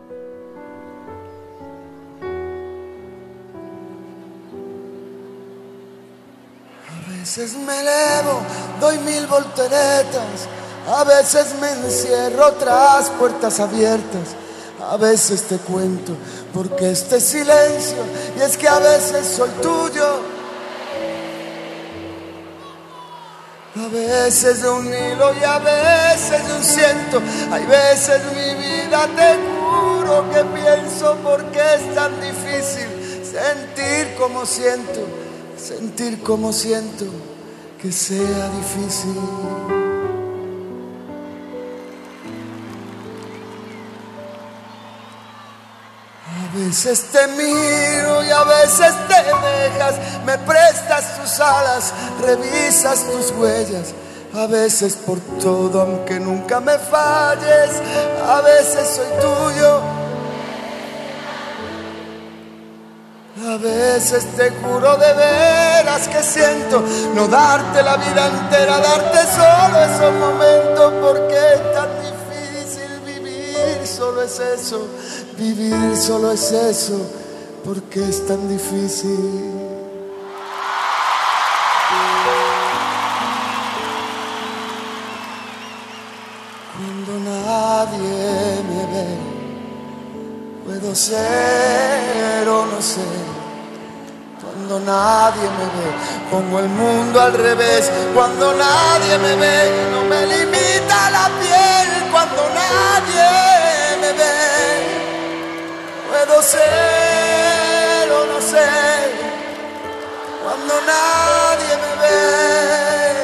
Veces me elevo, doy mil volteretas, a veces me encierro tras puertas abiertas, a veces te cuento porque este silencio, y es que a veces soy tuyo. A veces de un hilo y a veces de un ciento, hay veces mi vida te juro que pienso porque es tan difícil sentir como siento, sentir como siento que sea difícil. A veces te miro y a veces te dejas, me prestas tus alas, revisas tus huellas. A veces por todo, aunque nunca me falles, a veces soy tuyo. A veces te juro de veras que siento no darte la vida entera, darte solo esos momentos, porque es tan difícil vivir, solo es eso, vivir solo es eso, porque es tan difícil. Cuando nadie me ve, puedo ser o no ser cuando nadie me ve, pongo el mundo al revés, cuando nadie me ve, no me limita la piel, cuando nadie me ve, puedo ser o no ser, cuando nadie me ve.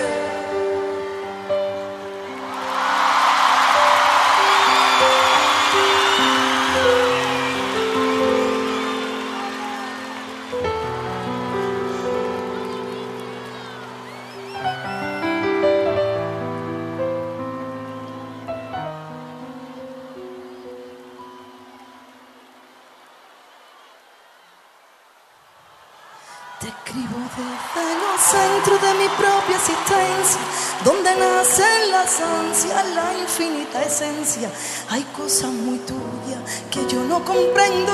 Donde nacen las ansias, la infinita esencia. Hay cosas muy tuyas que yo no comprendo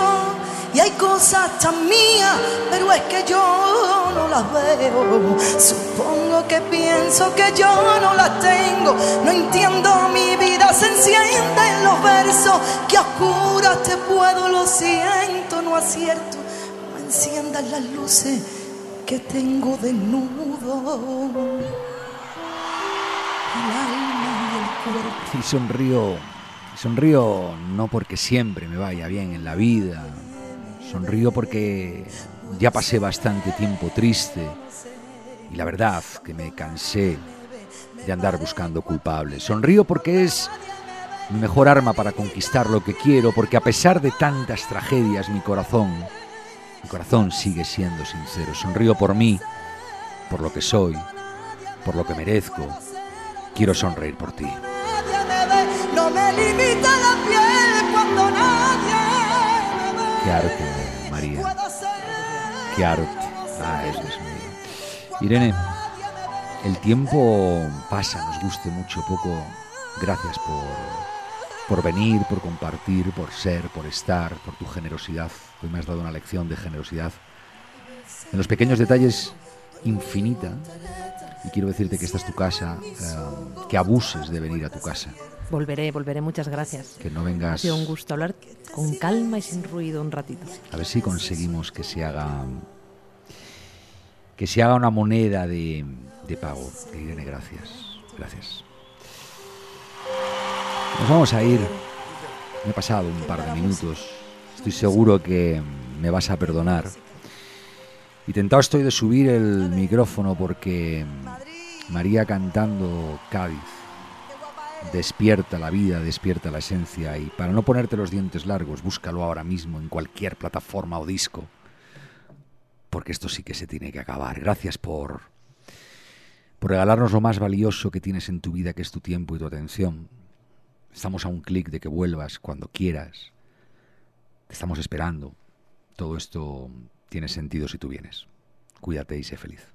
y hay cosas tan mías, pero es que yo no las veo. Supongo que pienso que yo no las tengo, no entiendo mi vida, se enciende en los versos, que oscuras te puedo, lo siento, no acierto, no enciendan las luces que tengo desnudo Y sonrío, sonrío no porque siempre me vaya bien en la vida, sonrío porque ya pasé bastante tiempo triste y la verdad que me cansé de andar buscando culpables. Sonrío porque es mi mejor arma para conquistar lo que quiero, porque a pesar de tantas tragedias mi corazón mi corazón sigue siendo sincero. Sonrío por mí, por lo que soy, por lo que merezco. Quiero sonreír por ti. No me limita la piel cuando nadie Qué arte, María. Qué arte. Ah, eso es mío. Irene, el tiempo pasa, nos guste mucho, poco. Gracias por, por venir, por compartir, por ser, por estar, por tu generosidad. Hoy me has dado una lección de generosidad en los pequeños detalles infinita. Y quiero decirte que esta es tu casa, eh, que abuses de venir a tu casa. Volveré, volveré, muchas gracias. Que no vengas. Ha sido un gusto hablar con calma y sin ruido un ratito. A ver si conseguimos que se haga. que se haga una moneda de, de pago. Irene, gracias. Gracias. Nos vamos a ir. Me he pasado un par de minutos. Estoy seguro que me vas a perdonar. Y tentado estoy de subir el micrófono porque María cantando Cádiz despierta la vida, despierta la esencia. Y para no ponerte los dientes largos, búscalo ahora mismo en cualquier plataforma o disco. Porque esto sí que se tiene que acabar. Gracias por, por regalarnos lo más valioso que tienes en tu vida, que es tu tiempo y tu atención. Estamos a un clic de que vuelvas cuando quieras. Te estamos esperando. Todo esto tiene sentido si tú vienes. Cuídate y sé feliz.